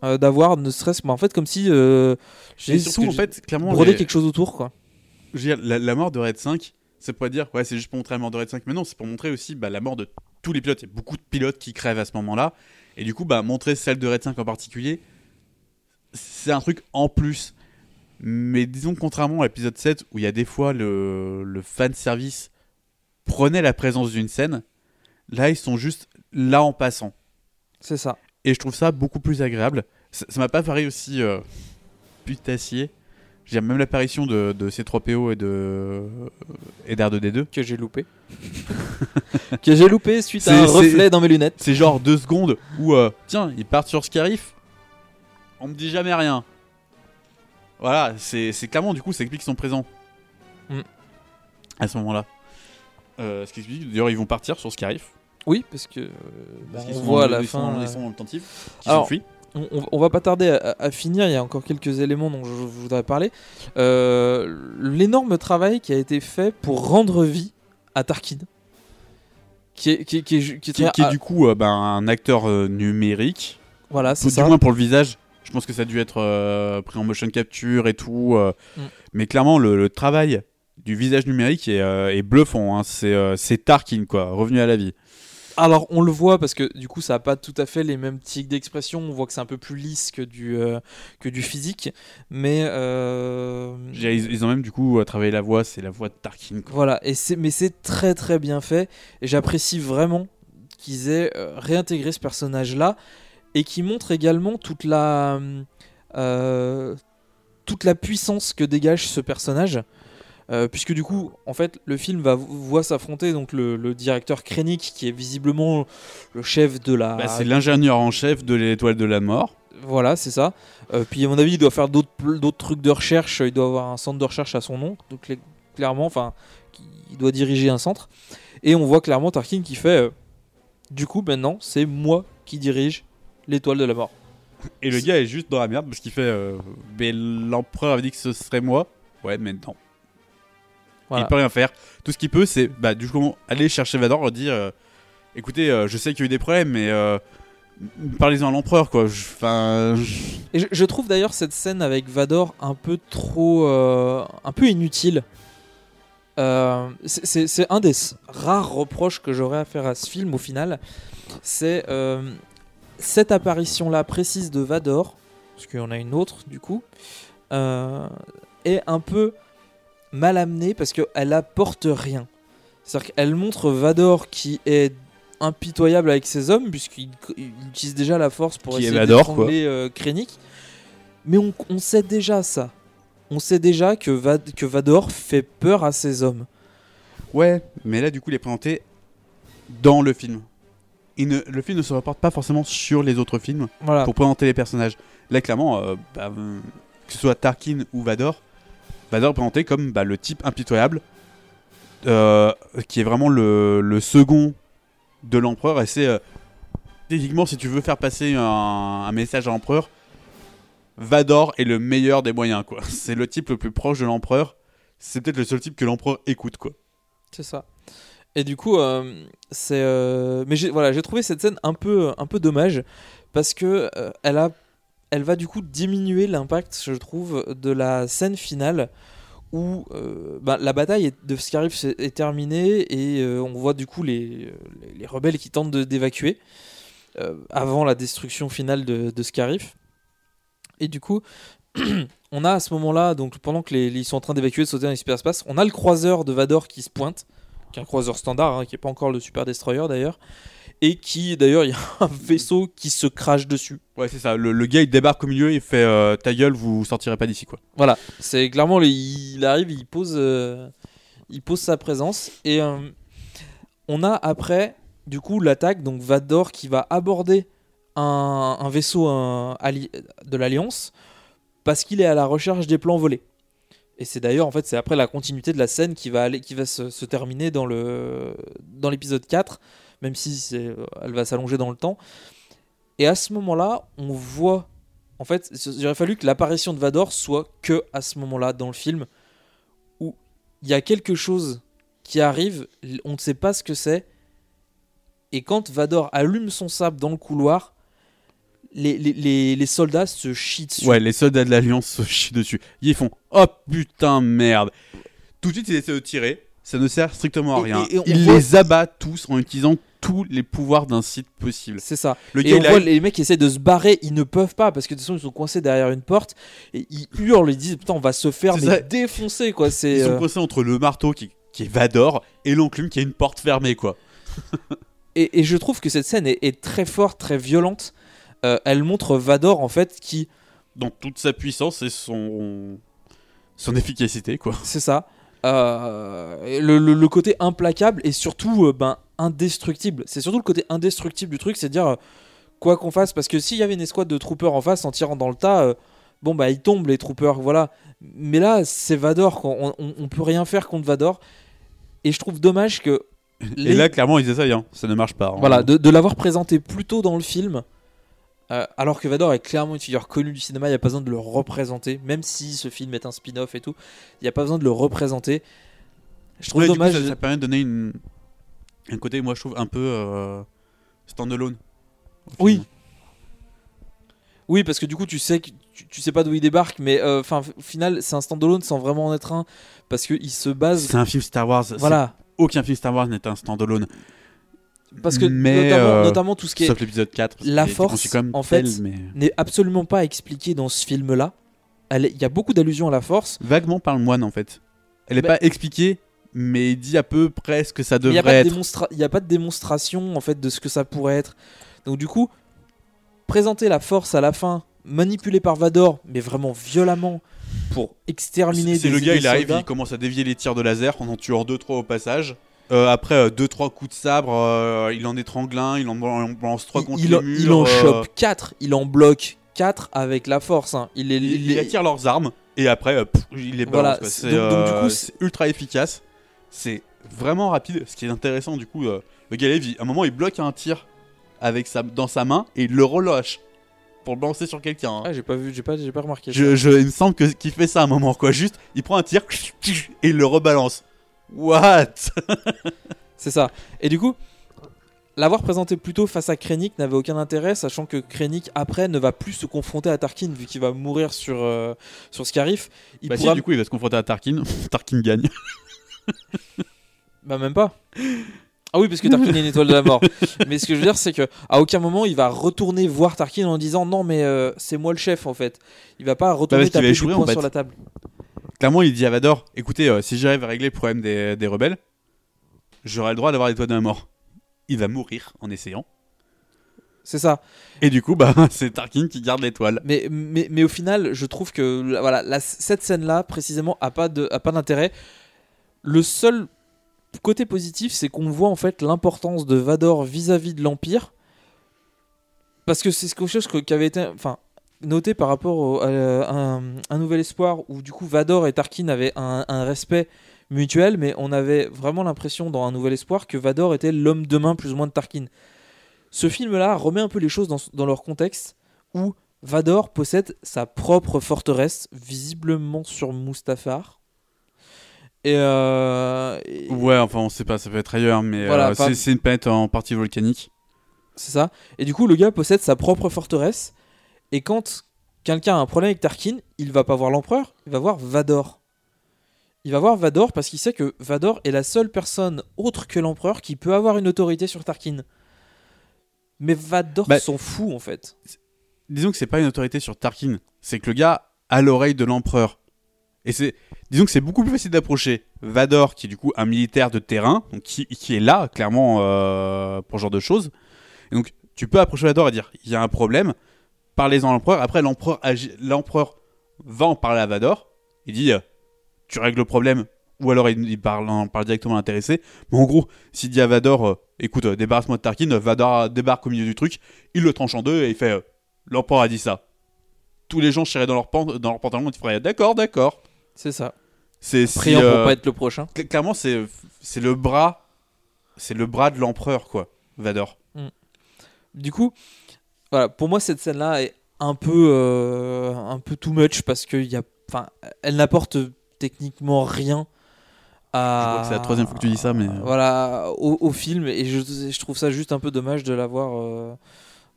Speaker 1: euh, d'avoir ne serait-ce bah, en fait comme si euh, j'ai
Speaker 2: en fait, clairement,
Speaker 1: brodé
Speaker 2: les-
Speaker 1: quelque chose autour quoi
Speaker 2: je veux dire, la, la mort de Red 5, ça pourrait dire, ouais, c'est juste pour montrer la mort de Red 5, mais non, c'est pour montrer aussi bah, la mort de tous les pilotes. Il y a beaucoup de pilotes qui crèvent à ce moment-là, et du coup, bah, montrer celle de Red 5 en particulier, c'est un truc en plus. Mais disons, contrairement à l'épisode 7, où il y a des fois le, le fan service prenait la présence d'une scène, là, ils sont juste là en passant.
Speaker 1: c'est ça
Speaker 2: Et je trouve ça beaucoup plus agréable. Ça m'a pas paru aussi euh, putassier. Dire, même l'apparition de, de C3PO et de et d'R2D2,
Speaker 1: que j'ai loupé [LAUGHS] que j'ai loupé suite à un reflet dans mes lunettes
Speaker 2: c'est genre deux secondes où euh, tiens, ils partent sur Scarif. On me dit jamais rien. Voilà, c'est c'est clairement du coup, ça explique qu'ils sont présents.
Speaker 1: Mm.
Speaker 2: À ce moment-là. Euh, ce qui explique d'ailleurs ils vont partir sur Scarif.
Speaker 1: oui parce que euh,
Speaker 2: Parce
Speaker 1: bah, on
Speaker 2: sont
Speaker 1: voit à la
Speaker 2: ils sont
Speaker 1: fin euh,
Speaker 2: Ils sont en. Qui
Speaker 1: Alors,
Speaker 2: s'enfuient.
Speaker 1: on, on- on va pas tarder à, à finir, il y a encore quelques éléments dont je, je voudrais parler. Euh, L'énorme travail qui a été fait pour rendre vie à Tarkin. Qui est, qui est, qui est ju- qui est
Speaker 2: Qui,
Speaker 1: très-
Speaker 2: qui est du coup euh, ben, un acteur euh, numérique.
Speaker 1: voilà, c'est
Speaker 2: du
Speaker 1: ça.
Speaker 2: moins pour le visage. Je pense que ça a dû être pris en motion capture et tout.
Speaker 1: Mm.
Speaker 2: Mais clairement, le, le travail du visage numérique est, euh, est bluffant. hein. C'est euh, c'est Tarkin, quoi, revenu à la vie.
Speaker 1: Alors on le voit parce que du coup ça a pas tout à fait les mêmes tics d'expression. On voit que c'est un peu plus lisse que du euh, que du physique, mais euh,
Speaker 2: Ils, ils ont même du coup travaillé la voix. C'est la voix de Tarkin. quoi.
Speaker 1: voilà. Et c'est mais c'est très très bien fait et j'apprécie vraiment qu'ils aient euh, réintégré ce personnage là et qui montre également toute la toute la puissance que dégage ce personnage. Euh, puisque du coup, en fait, le film va voit s'affronter donc le, le directeur Krennic, qui est visiblement le chef de la,
Speaker 2: Bah, c'est l'ingénieur en chef de l'étoile de la mort.
Speaker 1: Voilà, c'est ça. Euh, puis à mon avis, il doit faire d'autres trucs de recherche. Il doit avoir un centre de recherche à son nom, donc clairement, enfin, il doit diriger un centre. Et on voit clairement Tarkin qui fait. euh, du coup, maintenant, c'est moi qui dirige l'étoile de la mort.
Speaker 2: Et le gars est juste dans la merde parce qu'il fait. mais l'empereur avait dit que ce serait moi. Ouais, mais non.
Speaker 1: Voilà.
Speaker 2: Il peut rien faire. Tout ce qu'il peut, c'est bah, du coup aller chercher Vador et dire euh, écoutez, euh, je sais qu'il y a eu des problèmes, mais euh, parlez-en à l'empereur, quoi. Je- Enfin. je-
Speaker 1: je, je trouve d'ailleurs cette scène avec Vador un peu trop, un peu inutile. C'est- un des rares reproches que j'aurais à faire à ce film au final. C'est cette apparition-là précise de Vador, parce qu'il y en a une autre du coup, est un peu mal amenée parce qu'elle apporte rien. C'est-à-dire qu'elle montre Vador qui est impitoyable avec ses hommes, puisqu'il il utilise déjà la force pour
Speaker 2: Qui
Speaker 1: essayer
Speaker 2: Vador, quoi.
Speaker 1: d'étrangler euh, Krennic. Mais on, on sait déjà ça. On sait déjà que, Vad- que Vador fait peur à ses hommes.
Speaker 2: Ouais, mais là, du coup, il est présenté dans le film. Il ne- le film ne se rapporte pas forcément sur les autres films
Speaker 1: Voilà.
Speaker 2: pour présenter les personnages. Là, clairement, euh, bah, que ce soit Tarkin ou Vador, Vador est présenté comme bah, le type impitoyable, euh, qui est vraiment le, second de l'empereur. Et c'est euh, si tu veux faire passer un, message à l'empereur, Vador est le meilleur des moyens. [LAUGHS] C'est le type le plus proche de l'empereur. C'est peut-être le seul type que l'empereur écoute. quoi.
Speaker 1: C'est ça. Et du coup, euh, c'est. euh, Mais j'ai trouvé cette scène un peu, un peu dommage parce que elle a, elle va du coup diminuer l'impact, je trouve, de la scène finale où euh, bah, la bataille de Scarif est, terminée et euh, on voit du coup les, les rebelles qui tentent d'évacuer euh, avant la destruction finale de, Scarif. Et du coup, [CLEARS THROAT] on a à ce moment-là, donc pendant que ils sont en train d'évacuer, de sauter dans l'hyperspace, on a le croiseur de Vador qui se pointe, qui est un croiseur standard, hein, qui n'est pas encore le Super Destroyer d'ailleurs, et qui d'ailleurs, il y a un vaisseau qui se crache dessus.
Speaker 2: Ouais, c'est ça. Le, le gars, il débarque au milieu, il fait euh, ta gueule, vous sortirez pas d'ici, quoi.
Speaker 1: Voilà, c'est clairement, il arrive, il pose, euh, il pose sa présence, et euh, on a après, du coup, l'attaque, donc Vador qui va aborder un, un vaisseau un, de l'Alliance parce qu'il est à la recherche des plans volés. Et c'est d'ailleurs, en fait, c'est après la continuité de la scène qui va, aller, qui va se, se terminer dans le dans l'épisode 4, même si euh, elle va s'allonger dans le temps. Et à ce moment-là, on voit. En fait, il aurait fallu que l'apparition de Vador soit que à ce moment-là dans le film, où il y a quelque chose qui arrive, on ne sait pas ce que c'est. Et quand Vador allume son sable dans le couloir, les, les, les- les soldats se chient dessus.
Speaker 2: Ouais, les soldats de l'Alliance se chient dessus. Ils font Oh putain, merde. Tout de suite, ils essaient de tirer. Ça ne sert strictement à rien.
Speaker 1: et- et voit-
Speaker 2: les abattent tous en utilisant tous les pouvoirs d'un site possible.
Speaker 1: C'est ça.
Speaker 2: Le
Speaker 1: et on
Speaker 2: il
Speaker 1: voit les mecs qui essaient de se barrer, ils ne peuvent pas parce que de toute façon ils sont coincés derrière une porte et ils hurlent, ils disent putain on va se faire
Speaker 2: C'est
Speaker 1: mais
Speaker 2: ça.
Speaker 1: défoncer quoi. C'est
Speaker 2: Ils sont
Speaker 1: euh,
Speaker 2: coincés entre le marteau qui, qui est Vador et l'enclume qui a une porte fermée, quoi. [LAUGHS]
Speaker 1: et, et je trouve que cette scène est, est très forte, très violente. Euh, elle montre Vador en fait qui
Speaker 2: Dans toute sa puissance et son, son efficacité, quoi.
Speaker 1: c'est ça. Euh, le, le- le côté implacable et surtout euh, ben, indestructible. C'est surtout le côté indestructible du truc, c'est dire euh, quoi qu'on fasse. Parce que s'il y avait une escouade de troopers en face en tirant dans le tas, bon bah ils tombent les troopers, voilà. Mais là c'est Vador, quoi. On, on, on peut rien faire contre Vador. Et je trouve dommage que.
Speaker 2: Et là, clairement, ils essayent, hein. ça ne marche pas. hein.
Speaker 1: voilà, de, de l'avoir présenté plus tôt dans le film. Euh, alors que Vador est clairement une figure connue du cinéma, il n'y a pas besoin de le représenter, même si ce film est un spin-off et tout, il n'y a pas besoin de le représenter. Je trouve
Speaker 2: Ouais, du coup,
Speaker 1: dommage.
Speaker 2: ça, ça permet de donner une... un côté, moi, je trouve un peu euh, standalone.
Speaker 1: Oui. Oui, parce que du coup, tu sais, que- tu, tu sais pas d'où il débarque, mais euh, enfin, au final, c'est un standalone sans vraiment en être un, parce qu'il se base.
Speaker 2: C'est un film Star Wars.
Speaker 1: Voilà.
Speaker 2: Aucun film Star Wars n'est un standalone.
Speaker 1: Parce que
Speaker 2: Mais,
Speaker 1: notamment,
Speaker 2: euh,
Speaker 1: notamment tout ce qui est
Speaker 2: Sauf l'épisode 4. parce
Speaker 1: la force,
Speaker 2: comme
Speaker 1: en fait,
Speaker 2: mais...
Speaker 1: n'est absolument pas expliqué dans ce film-là. Il y a beaucoup d'allusions à la force.
Speaker 2: Vaguement par le moine, en fait. Elle n'est pas expliquée, mais il dit à peu près ce que ça
Speaker 1: n'y
Speaker 2: devrait être.
Speaker 1: il y a pas de démonstration en fait de ce que ça pourrait être. Donc du coup, présenter la force à la fin, manipulée par Vador, mais vraiment violemment pour exterminer
Speaker 2: C'est
Speaker 1: des
Speaker 2: le gars, il arrive, il commence à dévier les tirs de laser en en tuant 2-3 au passage. Euh, après 2-3 coups de sabre, euh, il en étrangle un, il en balance 3
Speaker 1: il,
Speaker 2: contre
Speaker 1: il
Speaker 2: les murs.
Speaker 1: il en
Speaker 2: euh,
Speaker 1: chope 4, il en bloque 4 avec la force. hein. Il, est,
Speaker 2: il,
Speaker 1: il
Speaker 2: attire leurs armes et après euh, pff, il les balance.
Speaker 1: Voilà, c'est- donc- donc, du
Speaker 2: euh,
Speaker 1: coup,
Speaker 2: c'est ultra efficace. C'est vraiment rapide. Ce qui est intéressant, du coup, euh, le il- à un moment, il bloque un tir avec sa, dans sa main et il le relâche pour le balancer sur quelqu'un. hein.
Speaker 1: Ah, j'ai pas vu, j'ai pas, j'ai pas remarqué.
Speaker 2: Je,
Speaker 1: ça.
Speaker 2: je- il me semble que qu'il fait ça à un moment, quoi. Juste, il prend un tir et il le rebalance. What? [LAUGHS]
Speaker 1: C'est ça. Et du coup, l'avoir présenté plus tôt face à Krennic n'avait aucun intérêt, sachant que Krennic après ne va plus se confronter à Tarkin vu qu'il va mourir sur euh, sur Scarif. Il
Speaker 2: Bah si, du coup, il va se confronter à Tarkin. [LAUGHS] Tarkin gagne. [LAUGHS]
Speaker 1: Bah même pas. Ah oui, parce que Tarkin est une étoile de la mort. Mais ce que je veux dire, c'est que à aucun moment il va retourner voir Tarkin en disant non, mais euh, c'est moi le chef en fait. Il va pas retourner
Speaker 2: va
Speaker 1: taper du
Speaker 2: échouer, en
Speaker 1: poing
Speaker 2: fait.
Speaker 1: sur la table.
Speaker 2: Clairement, il dit à Vador écoutez, euh, si j'arrive à régler le problème des, des rebelles, j'aurai le droit d'avoir l'étoile de la mort. Il va mourir en essayant.
Speaker 1: C'est ça.
Speaker 2: Et du coup, bah, [LAUGHS] c'est Tarkin qui garde l'étoile.
Speaker 1: Mais, mais, mais au final, je trouve que la- voilà, la- cette scène-là, précisément, a pas d'intérêt. Le seul côté positif, c'est qu'on voit en fait l'importance de Vador vis-à-vis de l'Empire. Parce que c'est quelque chose qui avait été enfin, noté par rapport au- à euh, un, un Nouvel Espoir, où du coup Vador et Tarkin avaient un, un respect mutuel, mais on avait vraiment l'impression dans un Nouvel Espoir que Vador était l'homme de main plus ou moins de Tarkin. Ce film-là remet un peu les choses dans, dans leur contexte, où Vador possède sa propre forteresse, visiblement sur Mustafar. Et, euh, et-
Speaker 2: Ouais, enfin, on sait pas, ça peut être ailleurs, mais
Speaker 1: Voilà,
Speaker 2: euh,
Speaker 1: pas-
Speaker 2: c'est une planète en partie volcanique.
Speaker 1: c'est ça. Et du coup, le gars possède sa propre forteresse. Et quand quelqu'un a un problème avec Tarkin, il va pas voir l'empereur, il va voir Vador. Il va voir Vador parce qu'il sait que Vador est la seule personne autre que l'empereur qui peut avoir une autorité sur Tarkin. Mais Vador
Speaker 2: Bah,
Speaker 1: s'en fout en fait.
Speaker 2: Disons que c'est pas une autorité sur Tarkin, c'est que le gars a l'oreille de l'empereur. Et c'est, disons que c'est beaucoup plus facile d'approcher Vador, qui est du coup un militaire de terrain, donc qui, qui est là clairement euh, pour ce genre de choses. Et donc tu peux approcher Vador et dire il y a un problème, parlez-en à l'empereur. Après l'empereur, l'empereur va en parler à Vador. Il dit euh, tu règles le problème, ou alors il, il parle, en parle directement à l'intéressé. Mais en gros, s'il dit à Vador euh, écoute euh, débarrasse-moi de Tarkin, Vador débarque au milieu du truc, il le tranche en deux et il fait l'empereur a dit ça. Tous les gens chiraient dans leur, pan- dans leur pantalon et ils feraient d'accord, d'accord.
Speaker 1: C'est ça.
Speaker 2: C'est si, euh,
Speaker 1: pour pas être le prochain.
Speaker 2: cl- clairement c'est c'est le bras c'est le bras de l'empereur quoi, Vador.
Speaker 1: Du coup, voilà, pour moi cette scène-là est un peu, euh, un peu too much parce que y a, enfin, elle n'apporte techniquement rien à.
Speaker 2: Je crois que c'est la troisième fois que tu dis ça, mais, euh.
Speaker 1: Voilà, au, au film et je, je trouve ça juste un peu dommage de l'avoir, euh,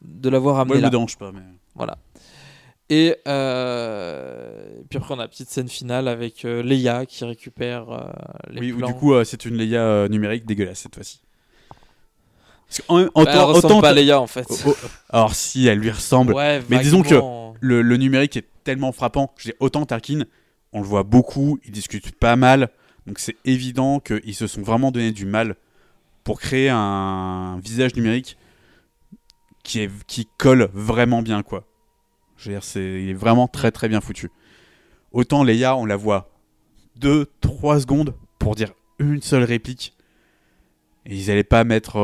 Speaker 1: de l'avoir
Speaker 2: Moi,
Speaker 1: amené
Speaker 2: il
Speaker 1: là.
Speaker 2: me dérange pas mais
Speaker 1: Voilà. Et euh, puis après on a la petite scène finale avec Leia qui récupère les
Speaker 2: oui, ou
Speaker 1: plans.
Speaker 2: du coup c'est une Leia numérique dégueulasse cette fois-ci. En-
Speaker 1: Bah, elle
Speaker 2: autant-
Speaker 1: ressemble
Speaker 2: autant-
Speaker 1: pas à Leia, en fait.
Speaker 2: Oh, oh, alors si elle lui ressemble.
Speaker 1: Ouais,
Speaker 2: mais disons que le, le numérique est tellement frappant. Je dis autant Tarkin, on le voit beaucoup, ils discutent pas mal, donc c'est évident qu'ils se sont vraiment donné du mal pour créer un visage numérique qui est qui colle vraiment bien quoi. Je veux dire, c'est il est vraiment très très bien foutu. Autant Leia, on la voit 2-3 secondes pour dire une seule réplique. Et ils allaient pas mettre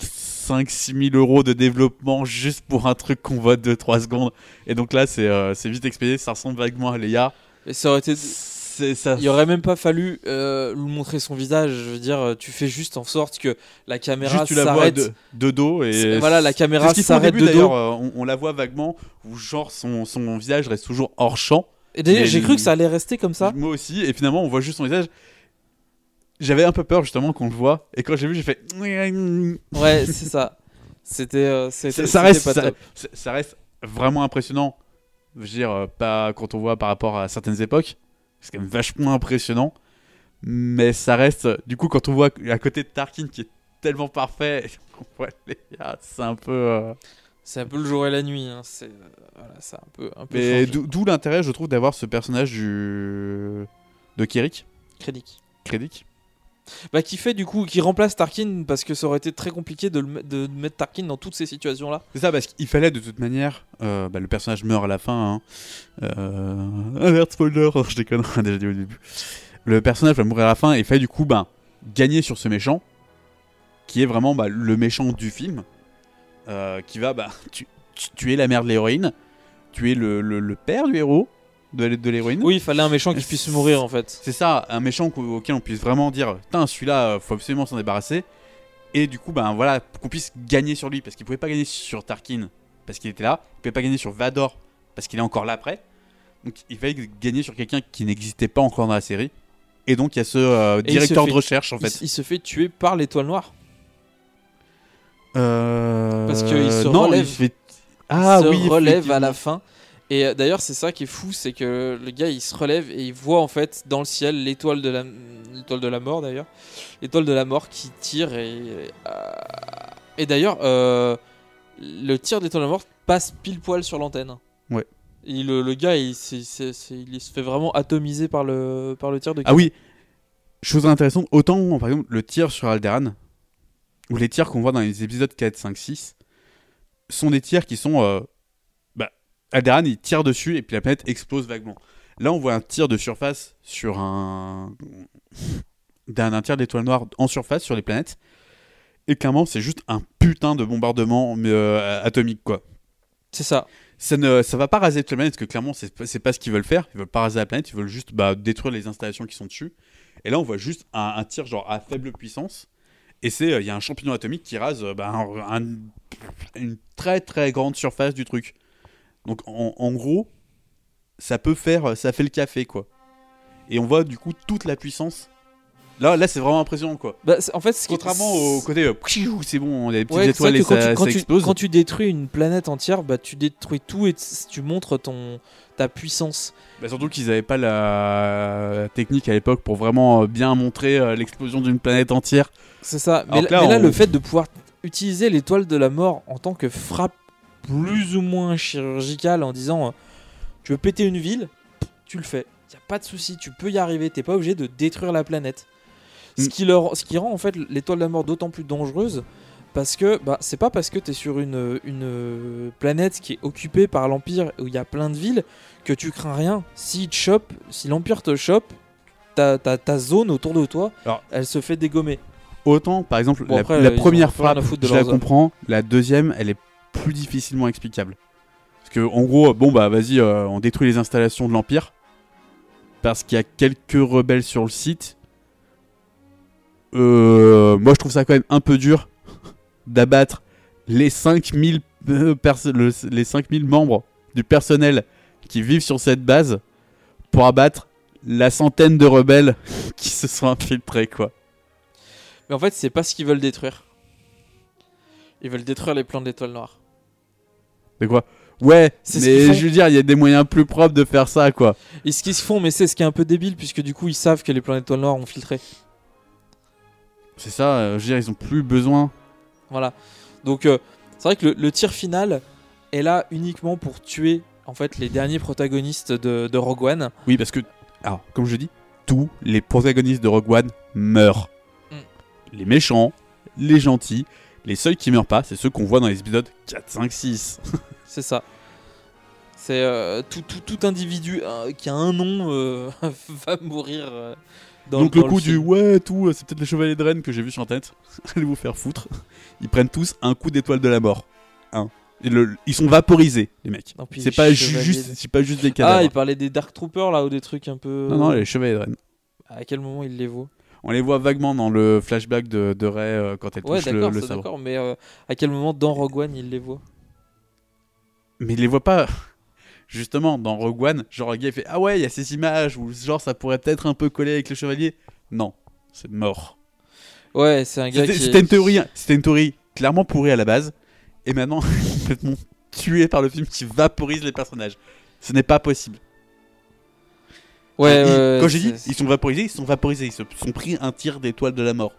Speaker 2: 5-6 000 euros de développement juste pour un truc qu'on voit 2-3 secondes. Et donc là, c'est euh, c'est vite expédié, ça ressemble vaguement à Leia.
Speaker 1: Et ça aurait été.
Speaker 2: ça.
Speaker 1: Il aurait même pas fallu euh, lui montrer son visage. Je veux dire, tu fais juste en sorte que la caméra
Speaker 2: Juste tu la vois
Speaker 1: s'arrête.
Speaker 2: de, de dos et
Speaker 1: voilà, la caméra s'arrête de dos.
Speaker 2: d'ailleurs, euh, On, on la voit vaguement où genre son, son visage reste toujours hors champ.
Speaker 1: Et d'ailleurs, j'ai cru que ça allait rester comme ça.
Speaker 2: Moi aussi et finalement on voit juste son visage. J'avais un peu peur justement qu'on le voit et quand j'ai vu j'ai fait
Speaker 1: Ouais, c'est ça. C'était. euh,
Speaker 2: ça, reste
Speaker 1: pas
Speaker 2: ça, reste vraiment impressionnant. Je veux dire euh, pas quand on voit par rapport à certaines époques, c'est quand même vachement impressionnant. Mais ça reste du coup quand on voit à côté de Tarkin qui est tellement parfait, [LAUGHS] c'est un peu. euh,
Speaker 1: C'est un peu le jour et la nuit. hein. C'est euh, voilà, c'est un peu. Un peu
Speaker 2: Mais d'où l'intérêt, je trouve, d'avoir ce personnage du de Kirik.
Speaker 1: Krennic.
Speaker 2: Krennic.
Speaker 1: Bah, qui fait du coup, qui remplace Tarkin parce que ça aurait été très compliqué de, de mettre Tarkin dans toutes ces situations-là.
Speaker 2: C'est ça, parce qu'il fallait de toute manière. euh, bah, le personnage meurt à la fin. Hein. Euh, [LAUGHS] spoiler, je déconne, on [LAUGHS] a déjà dit au début. Le personnage va mourir à la fin et fallait du coup bah, gagner sur ce méchant, qui est vraiment bah, le méchant du film, euh, qui va bah, tu, tu- tuer la mère de l'héroïne, tuer le- le père du héros de, de l'héroïne.
Speaker 1: Oui, il fallait un méchant qui puisse mourir en fait.
Speaker 2: C'est ça, un méchant auquel on puisse vraiment dire, putain, celui-là, euh, faut absolument s'en débarrasser. Et du coup, ben voilà, qu'on puisse gagner sur lui, parce qu'il pouvait pas gagner sur Tarkin, parce qu'il était là. Il pouvait pas gagner sur Vador, parce qu'il est encore là après. Donc il fallait gagner sur quelqu'un qui n'existait pas encore dans la série. Et donc il y a ce euh, directeur
Speaker 1: fait-
Speaker 2: de recherche en fait.
Speaker 1: Il, se fait tuer par l'étoile noire.
Speaker 2: Euh,
Speaker 1: Parce qu'il se
Speaker 2: non,
Speaker 1: relève.
Speaker 2: il se fait- Ah
Speaker 1: il se
Speaker 2: oui,
Speaker 1: relève à la fin. Et euh, d'ailleurs, c'est ça qui est fou, c'est que le gars il se relève et il voit en fait dans le ciel l'étoile de la l'étoile de la mort d'ailleurs. L'étoile de la mort qui tire et. euh, et d'ailleurs, euh, le tir d'étoile de la mort passe pile poil sur l'antenne.
Speaker 2: Ouais.
Speaker 1: Et le, le gars, il, c'est- c'est- c'est- il se fait vraiment atomiser par le, par le tir de
Speaker 2: Ah oui, chose intéressante, autant par exemple le tir sur Alderan, ou les tirs qu'on voit dans les épisodes 4, 5, 6, sont des tirs qui sont... euh, Alderan il tire dessus et puis la planète explose vaguement. Là on voit un tir de surface sur un... d'un un tir d'étoile noire en surface sur les planètes. Et clairement c'est juste un putain de bombardement euh, atomique quoi.
Speaker 1: C'est ça.
Speaker 2: Ça ne ça va pas raser toute la planète parce que clairement c'est pas- c'est pas ce qu'ils veulent faire. Ils veulent pas raser la planète, ils veulent juste bah, détruire les installations qui sont dessus. Et là on voit juste un, un tir genre à faible puissance. Et c'est euh, il y a un champignon atomique qui rase euh, bah, un- un- une très très grande surface du truc. Donc en, en gros ça peut faire ça fait le café quoi. Et on voit du coup toute la puissance. Là là c'est vraiment impressionnant quoi.
Speaker 1: Bah, en fait, ce qui-
Speaker 2: Contrairement au côté euh, c'est bon, y a des petites
Speaker 1: Ouais,
Speaker 2: étoiles et
Speaker 1: quand,
Speaker 2: ça,
Speaker 1: tu, quand,
Speaker 2: ça
Speaker 1: tu,
Speaker 2: explose.
Speaker 1: quand tu détruis une planète entière, bah, tu détruis tout et tu montres ton, ta puissance.
Speaker 2: Bah, surtout qu'ils n'avaient pas la technique à l'époque pour vraiment euh, bien montrer euh, l'explosion d'une planète entière.
Speaker 1: C'est ça. Mais, là,
Speaker 2: que là,
Speaker 1: mais là,
Speaker 2: on-
Speaker 1: le fait de pouvoir utiliser l'étoile de la mort en tant que frappe plus ou moins chirurgicale en disant euh, tu veux péter une ville, tu le fais. Y a pas de souci, tu peux y arriver. T'es pas obligé de détruire la planète. Ce,
Speaker 2: Mm.
Speaker 1: qui leur, ce qui rend en fait l'étoile de la mort d'autant plus dangereuse parce que bah, c'est pas parce que t'es sur une, une planète qui est occupée par l'Empire où il y a plein de villes que tu crains rien. Si chope, si l'Empire te chope, ta, ta, ta zone autour de toi,
Speaker 2: Alors-
Speaker 1: elle se fait dégommer.
Speaker 2: Autant, par exemple,
Speaker 1: Bon,
Speaker 2: la,
Speaker 1: après,
Speaker 2: première frappe, je la comprends. La deuxième, elle est plus difficilement explicable. Parce que, en gros, bon, bah vas-y, euh, on détruit les installations de l'Empire. Parce qu'il y a quelques rebelles sur le site. Euh, moi, je trouve ça quand même un peu dur [LAUGHS] d'abattre les 5000 euh, le- les 5000 membres du personnel qui vivent sur cette base pour abattre la centaine de rebelles [LAUGHS] qui se sont infiltrés, quoi.
Speaker 1: Mais en fait, c'est pas ce qu'ils veulent détruire. Ils veulent détruire les plans de l'étoile noire.
Speaker 2: De quoi Ouais,
Speaker 1: C'est
Speaker 2: mais je veux dire, il y a des moyens plus propres de faire ça, quoi.
Speaker 1: Et ce qu'ils se font, mais c'est ce qui est un peu débile, puisque du coup, ils savent que les plans d'étoile noire ont filtré.
Speaker 2: C'est ça, euh, je veux dire, ils ont plus besoin.
Speaker 1: Voilà. Donc, euh, c'est vrai que le, le tir final est là uniquement pour tuer en fait les derniers protagonistes de, de Rogue One.
Speaker 2: Oui, parce que, alors, comme je dis, tous les protagonistes de Rogue One meurent.
Speaker 1: Mm.
Speaker 2: Les méchants, les gentils, les seuls qui meurent pas, c'est ceux qu'on voit dans les épisodes 4, 5, 6.
Speaker 1: C'est ça. C'est euh, tout, tout, tout individu euh, qui a un nom euh, [LAUGHS] va mourir. dans,
Speaker 2: Donc
Speaker 1: dans
Speaker 2: le coup du ouais, tout, c'est peut-être les chevaliers de Rennes que j'ai vu sur internet. [LAUGHS] Allez vous faire foutre. Ils prennent tous un coup d'étoile de la mort. Un. Et le- ils sont vaporisés, les mecs. C'est pas, juste,
Speaker 1: de-
Speaker 2: c'est pas juste des
Speaker 1: Ah,
Speaker 2: cadavres.
Speaker 1: il parlait des Dark Troopers là ou des trucs un peu.
Speaker 2: Non, non, les chevaliers de Rennes.
Speaker 1: À quel moment il les voit
Speaker 2: On les voit vaguement dans le flashback de, euh, quand elle
Speaker 1: Ouais,
Speaker 2: touche le, le sabre.
Speaker 1: d'accord, mais à quel moment dans Rogue One il les voit
Speaker 2: Mais il les voit pas. Justement, dans Rogue One, genre le gars il fait Ah ouais, il y a ces images où genre ça pourrait peut-être un peu coller avec le chevalier. Non, c'est mort.
Speaker 1: Ouais, c'est un gars
Speaker 2: C'était
Speaker 1: qui.
Speaker 2: c'était une théorie, c'était une théorie clairement pourrie à la base, et maintenant [LAUGHS] complètement tuée par le film qui vaporise les personnages. Ce n'est pas possible.
Speaker 1: Ouais,
Speaker 2: Ils-
Speaker 1: ouais,
Speaker 2: quand j'ai dit ils sont vaporisés, ils sont vaporisés, ils se sont pris un tir d'étoile de la mort.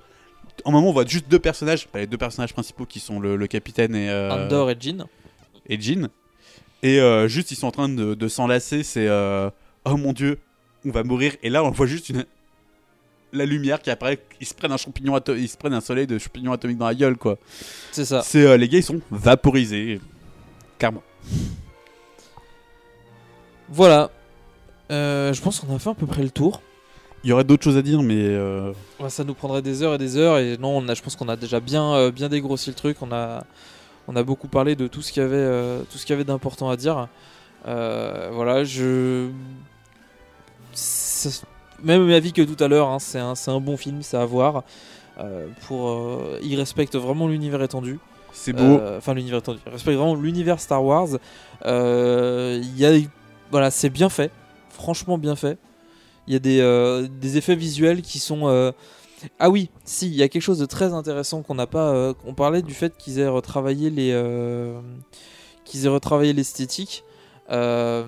Speaker 2: En moment, on voit juste deux personnages, bah, les deux personnages principaux qui sont le, le capitaine et euh,
Speaker 1: Andor et Jean.
Speaker 2: et Jean. Et euh, juste, ils sont en train de, de s'enlacer. C'est euh, oh mon dieu, on va mourir. Et là, on voit juste une la lumière qui apparaît. Ils se prennent un champignon, ato- ils se prennent un soleil de champignons atomiques dans la gueule, quoi.
Speaker 1: C'est ça.
Speaker 2: C'est euh, les gars, ils sont vaporisés, clairement.
Speaker 1: Voilà. Je pense qu'on a fait à peu près le tour.
Speaker 2: Il y aurait d'autres choses à dire, mais
Speaker 1: Ouais, ça nous prendrait des heures et des heures. Et non, on a, je pense qu'on a déjà bien, bien dégrossi le truc. On a, on a beaucoup parlé de tout ce qu'il y avait, euh, tout ce qu'il y avait d'important à dire. Euh, voilà, je. Même avis que tout à l'heure, hein, c'est un, un bon film, c'est à voir. Euh, pour, il respecte vraiment l'univers étendu.
Speaker 2: c'est beau.
Speaker 1: Enfin, l'univers étendu. Il respecte vraiment l'univers Star Wars. Il y a, voilà, c'est bien fait. Franchement bien fait. Il y a des, des effets visuels qui sont. Ah oui, si, il y a quelque chose de très intéressant qu'on n'a pas. euh, on parlait du fait qu'ils aient retravaillé euh, qu'ils aient retravaillé l'esthétique. Euh,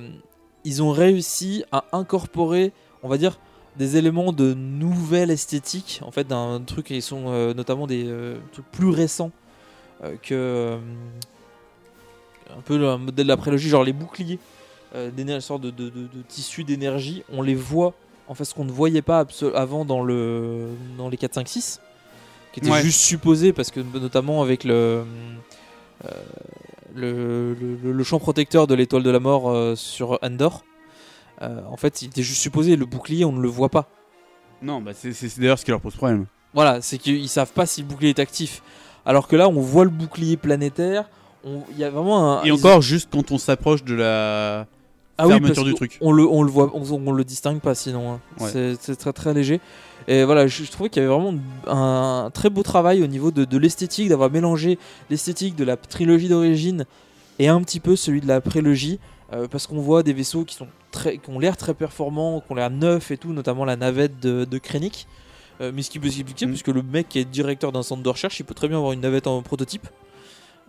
Speaker 1: ils ont réussi à incorporer, on va dire, des éléments de nouvelle esthétique, en fait, d'un truc qui sont notamment des trucs plus récents que un peu le modèle de la prélogie, genre les boucliers, euh, d'énergie, sorte de, de, de, de tissu d'énergie, on les voit en fait ce qu'on ne voyait pas avant dans le dans les 4 5 6 qui était
Speaker 2: Ouais.
Speaker 1: juste supposé parce que notamment avec le euh, le, le- le champ protecteur de l'étoile de la mort euh, sur Andor euh, en fait il était juste supposé le bouclier on ne le voit pas
Speaker 2: Non, bah c'est d'ailleurs ce qui leur pose problème.
Speaker 1: voilà c'est qu'ils savent pas si le bouclier est actif alors que là on voit le bouclier planétaire il y a vraiment un
Speaker 2: Et
Speaker 1: ils-
Speaker 2: encore, juste quand on s'approche de la
Speaker 1: ah oui,
Speaker 2: fermeture
Speaker 1: parce
Speaker 2: du
Speaker 1: que
Speaker 2: truc.
Speaker 1: On le, on le voit, on, on le distingue pas sinon. hein.
Speaker 2: Ouais.
Speaker 1: C'est- très très léger. Et voilà, je, je trouvais qu'il y avait vraiment un très beau travail au niveau de, de l'esthétique, d'avoir mélangé l'esthétique de la trilogie d'origine et un petit peu celui de la prélogie, euh, parce qu'on voit des vaisseaux qui sont très, qui ont l'air très performants, qui ont l'air neufs et tout, notamment la navette de, de Krennic. Euh, mais ce qui peut s'expliquer,
Speaker 2: Mm.
Speaker 1: puisque le mec qui est directeur d'un centre de recherche, il peut très bien avoir une navette en prototype.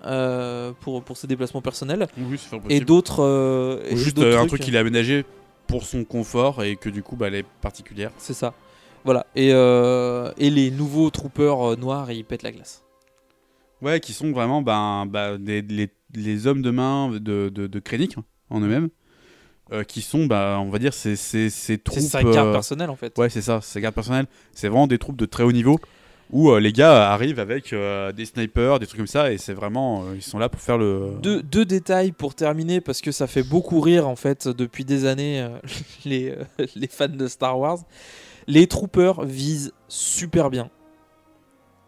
Speaker 1: Euh, pour, pour ses déplacements personnels
Speaker 2: Oui, c'est fort
Speaker 1: et d'autres euh, et
Speaker 2: juste
Speaker 1: d'autres
Speaker 2: euh, un truc qu'il a aménagé pour son confort et que du coup, bah, elle est particulière.
Speaker 1: C'est ça. Voilà. Et, euh, et les nouveaux troopers noirs, ils pètent la glace.
Speaker 2: Ouais, qui sont vraiment ben, des- les, les hommes de main de, de, de Krennic hein, en eux-mêmes. euh, qui sont, bah, on va dire, ces, ces, ces troupes.
Speaker 1: C'est sa garde
Speaker 2: euh,
Speaker 1: personnelle en fait.
Speaker 2: Ouais, c'est ça, c'est garde personnelle. C'est vraiment des troupes de très haut niveau où euh, les gars arrivent avec euh, des snipers, des trucs comme ça, et c'est vraiment. euh, ils sont là pour faire le.
Speaker 1: Deux, deux détails pour terminer parce que ça fait beaucoup rire en fait depuis des années [LAUGHS] les, les fans de Star Wars. Les troopers visent super bien.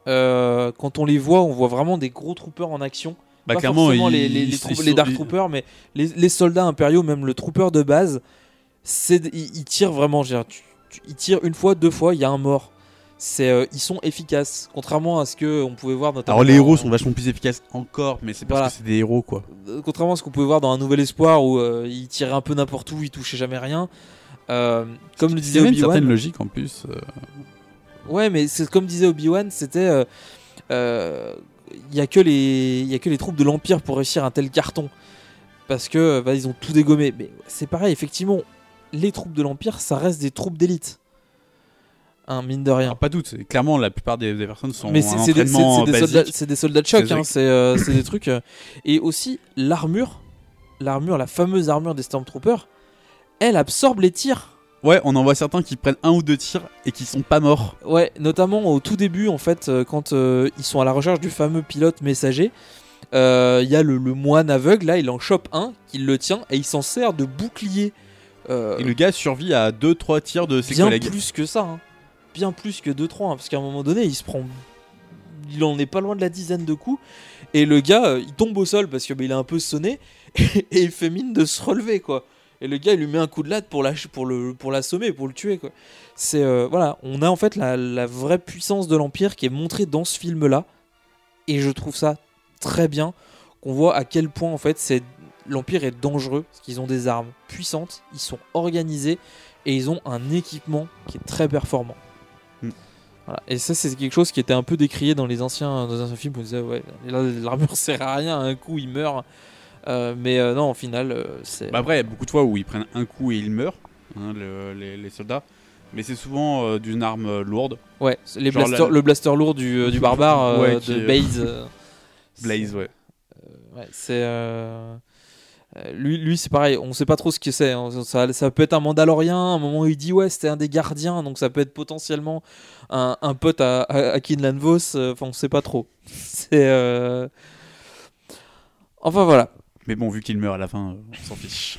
Speaker 1: Quand on les voit, on voit vraiment des gros troopers en action.
Speaker 2: Bah,
Speaker 1: Pas
Speaker 2: clairement,
Speaker 1: forcément
Speaker 2: ils-
Speaker 1: les, les, les,
Speaker 2: ils-
Speaker 1: les Dark
Speaker 2: ils-
Speaker 1: Troopers, mais les, les soldats impériaux, même le trooper de base, ils, tirent vraiment. tu- tu- ils tirent une fois, deux fois, il y a un mort. C'est, euh, ils sont efficaces, contrairement à ce que on pouvait voir notamment.
Speaker 2: Alors les
Speaker 1: dans-
Speaker 2: héros sont vachement plus efficaces encore, mais c'est parce
Speaker 1: Voilà.
Speaker 2: que c'est des héros quoi.
Speaker 1: euh, contrairement à ce qu'on pouvait voir dans un nouvel espoir où euh, il tirait un peu n'importe où, il touchait jamais rien. Euh, comme le disait
Speaker 2: une
Speaker 1: Obi-Wan.
Speaker 2: certaine logique en plus.
Speaker 1: Ouais, mais c'est comme disait Obi-Wan, c'était. Il y a que les, il y a que les troupes de l'Empire pour réussir un tel carton, parce que bah, ils ont tout dégommé. Mais c'est pareil, effectivement, les troupes de l'Empire, ça reste des troupes d'élite. Hein, mine de rien.
Speaker 2: Alors, pas toutes, c'est- clairement la plupart des, des personnes sont
Speaker 1: Mais
Speaker 2: en
Speaker 1: c'est des, soldats, de choc,
Speaker 2: C'est
Speaker 1: hein, euh, des trucs. euh, Et aussi l'armure, l'armure, la fameuse armure des Stormtroopers, elle absorbe les tirs.
Speaker 2: Ouais, on en voit certains qui prennent un ou deux tirs et qui sont pas morts.
Speaker 1: Ouais, notamment au tout début, en fait, euh, quand euh, ils sont à la recherche du fameux pilote messager, il y a le, le moine aveugle, là, il en chope un, qu'il le tient, et il s'en sert de bouclier.
Speaker 2: Et le gars survit à 2-3 tirs de ses
Speaker 1: bien
Speaker 2: collègues.
Speaker 1: plus que ça, hein. Bien plus que 2-3, hein, parce qu'à un moment donné, il se prend. Il en est pas loin de la dizaine de coups, et le gars, euh, il tombe au sol parce que bah, a un peu sonné, [LAUGHS] et il fait mine de se relever, quoi. Et le gars, il lui met un coup de latte pour lâcher- pour le pour l'assommer, pour le tuer, quoi. C'est euh, voilà, on a en fait la, la vraie puissance de l'empire qui est montrée dans ce film-là, et je trouve ça très bien qu'on voit à quel point en fait c'est l'empire est dangereux parce qu'ils ont des armes puissantes, ils sont organisés et ils ont un équipement qui est très performant. Voilà. Et ça c'est quelque chose qui était un peu décrié dans les anciens dans les anciens films où on disait ouais l'armure [LAUGHS] sert à rien, un coup il meurt. Euh, mais euh, non, au final, euh, c'est.
Speaker 2: Bah après, il y a beaucoup de fois où ils prennent un coup et ils meurent, hein, le- les, les soldats. Mais c'est souvent d'une arme lourde.
Speaker 1: Ouais, les
Speaker 2: la-
Speaker 1: le blaster lourd du, du [LAUGHS] barbare
Speaker 2: Ouais,
Speaker 1: de
Speaker 2: euh, [LAUGHS] Blaze, ouais.
Speaker 1: Ouais, c'est. Euh, Lui, lui c'est pareil, on sait pas trop ce que c'est. hein. Ça, ça peut être un Mandalorien, à un moment où il dit ouais, c'était un des gardiens, donc ça peut être potentiellement un, un pote à, à, à Kinlan Vos, euh, enfin on sait pas trop. [LAUGHS] C'est. euh, Enfin voilà.
Speaker 2: Mais bon, vu qu'il meurt à la fin, on s'en fiche.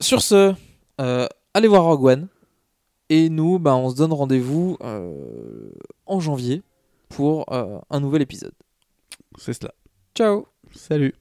Speaker 1: Sur ce, euh, allez voir Rogue One. Et nous, bah, on se donne rendez-vous euh, en janvier pour un nouvel épisode.
Speaker 2: C'est cela.
Speaker 1: Ciao
Speaker 2: Salut.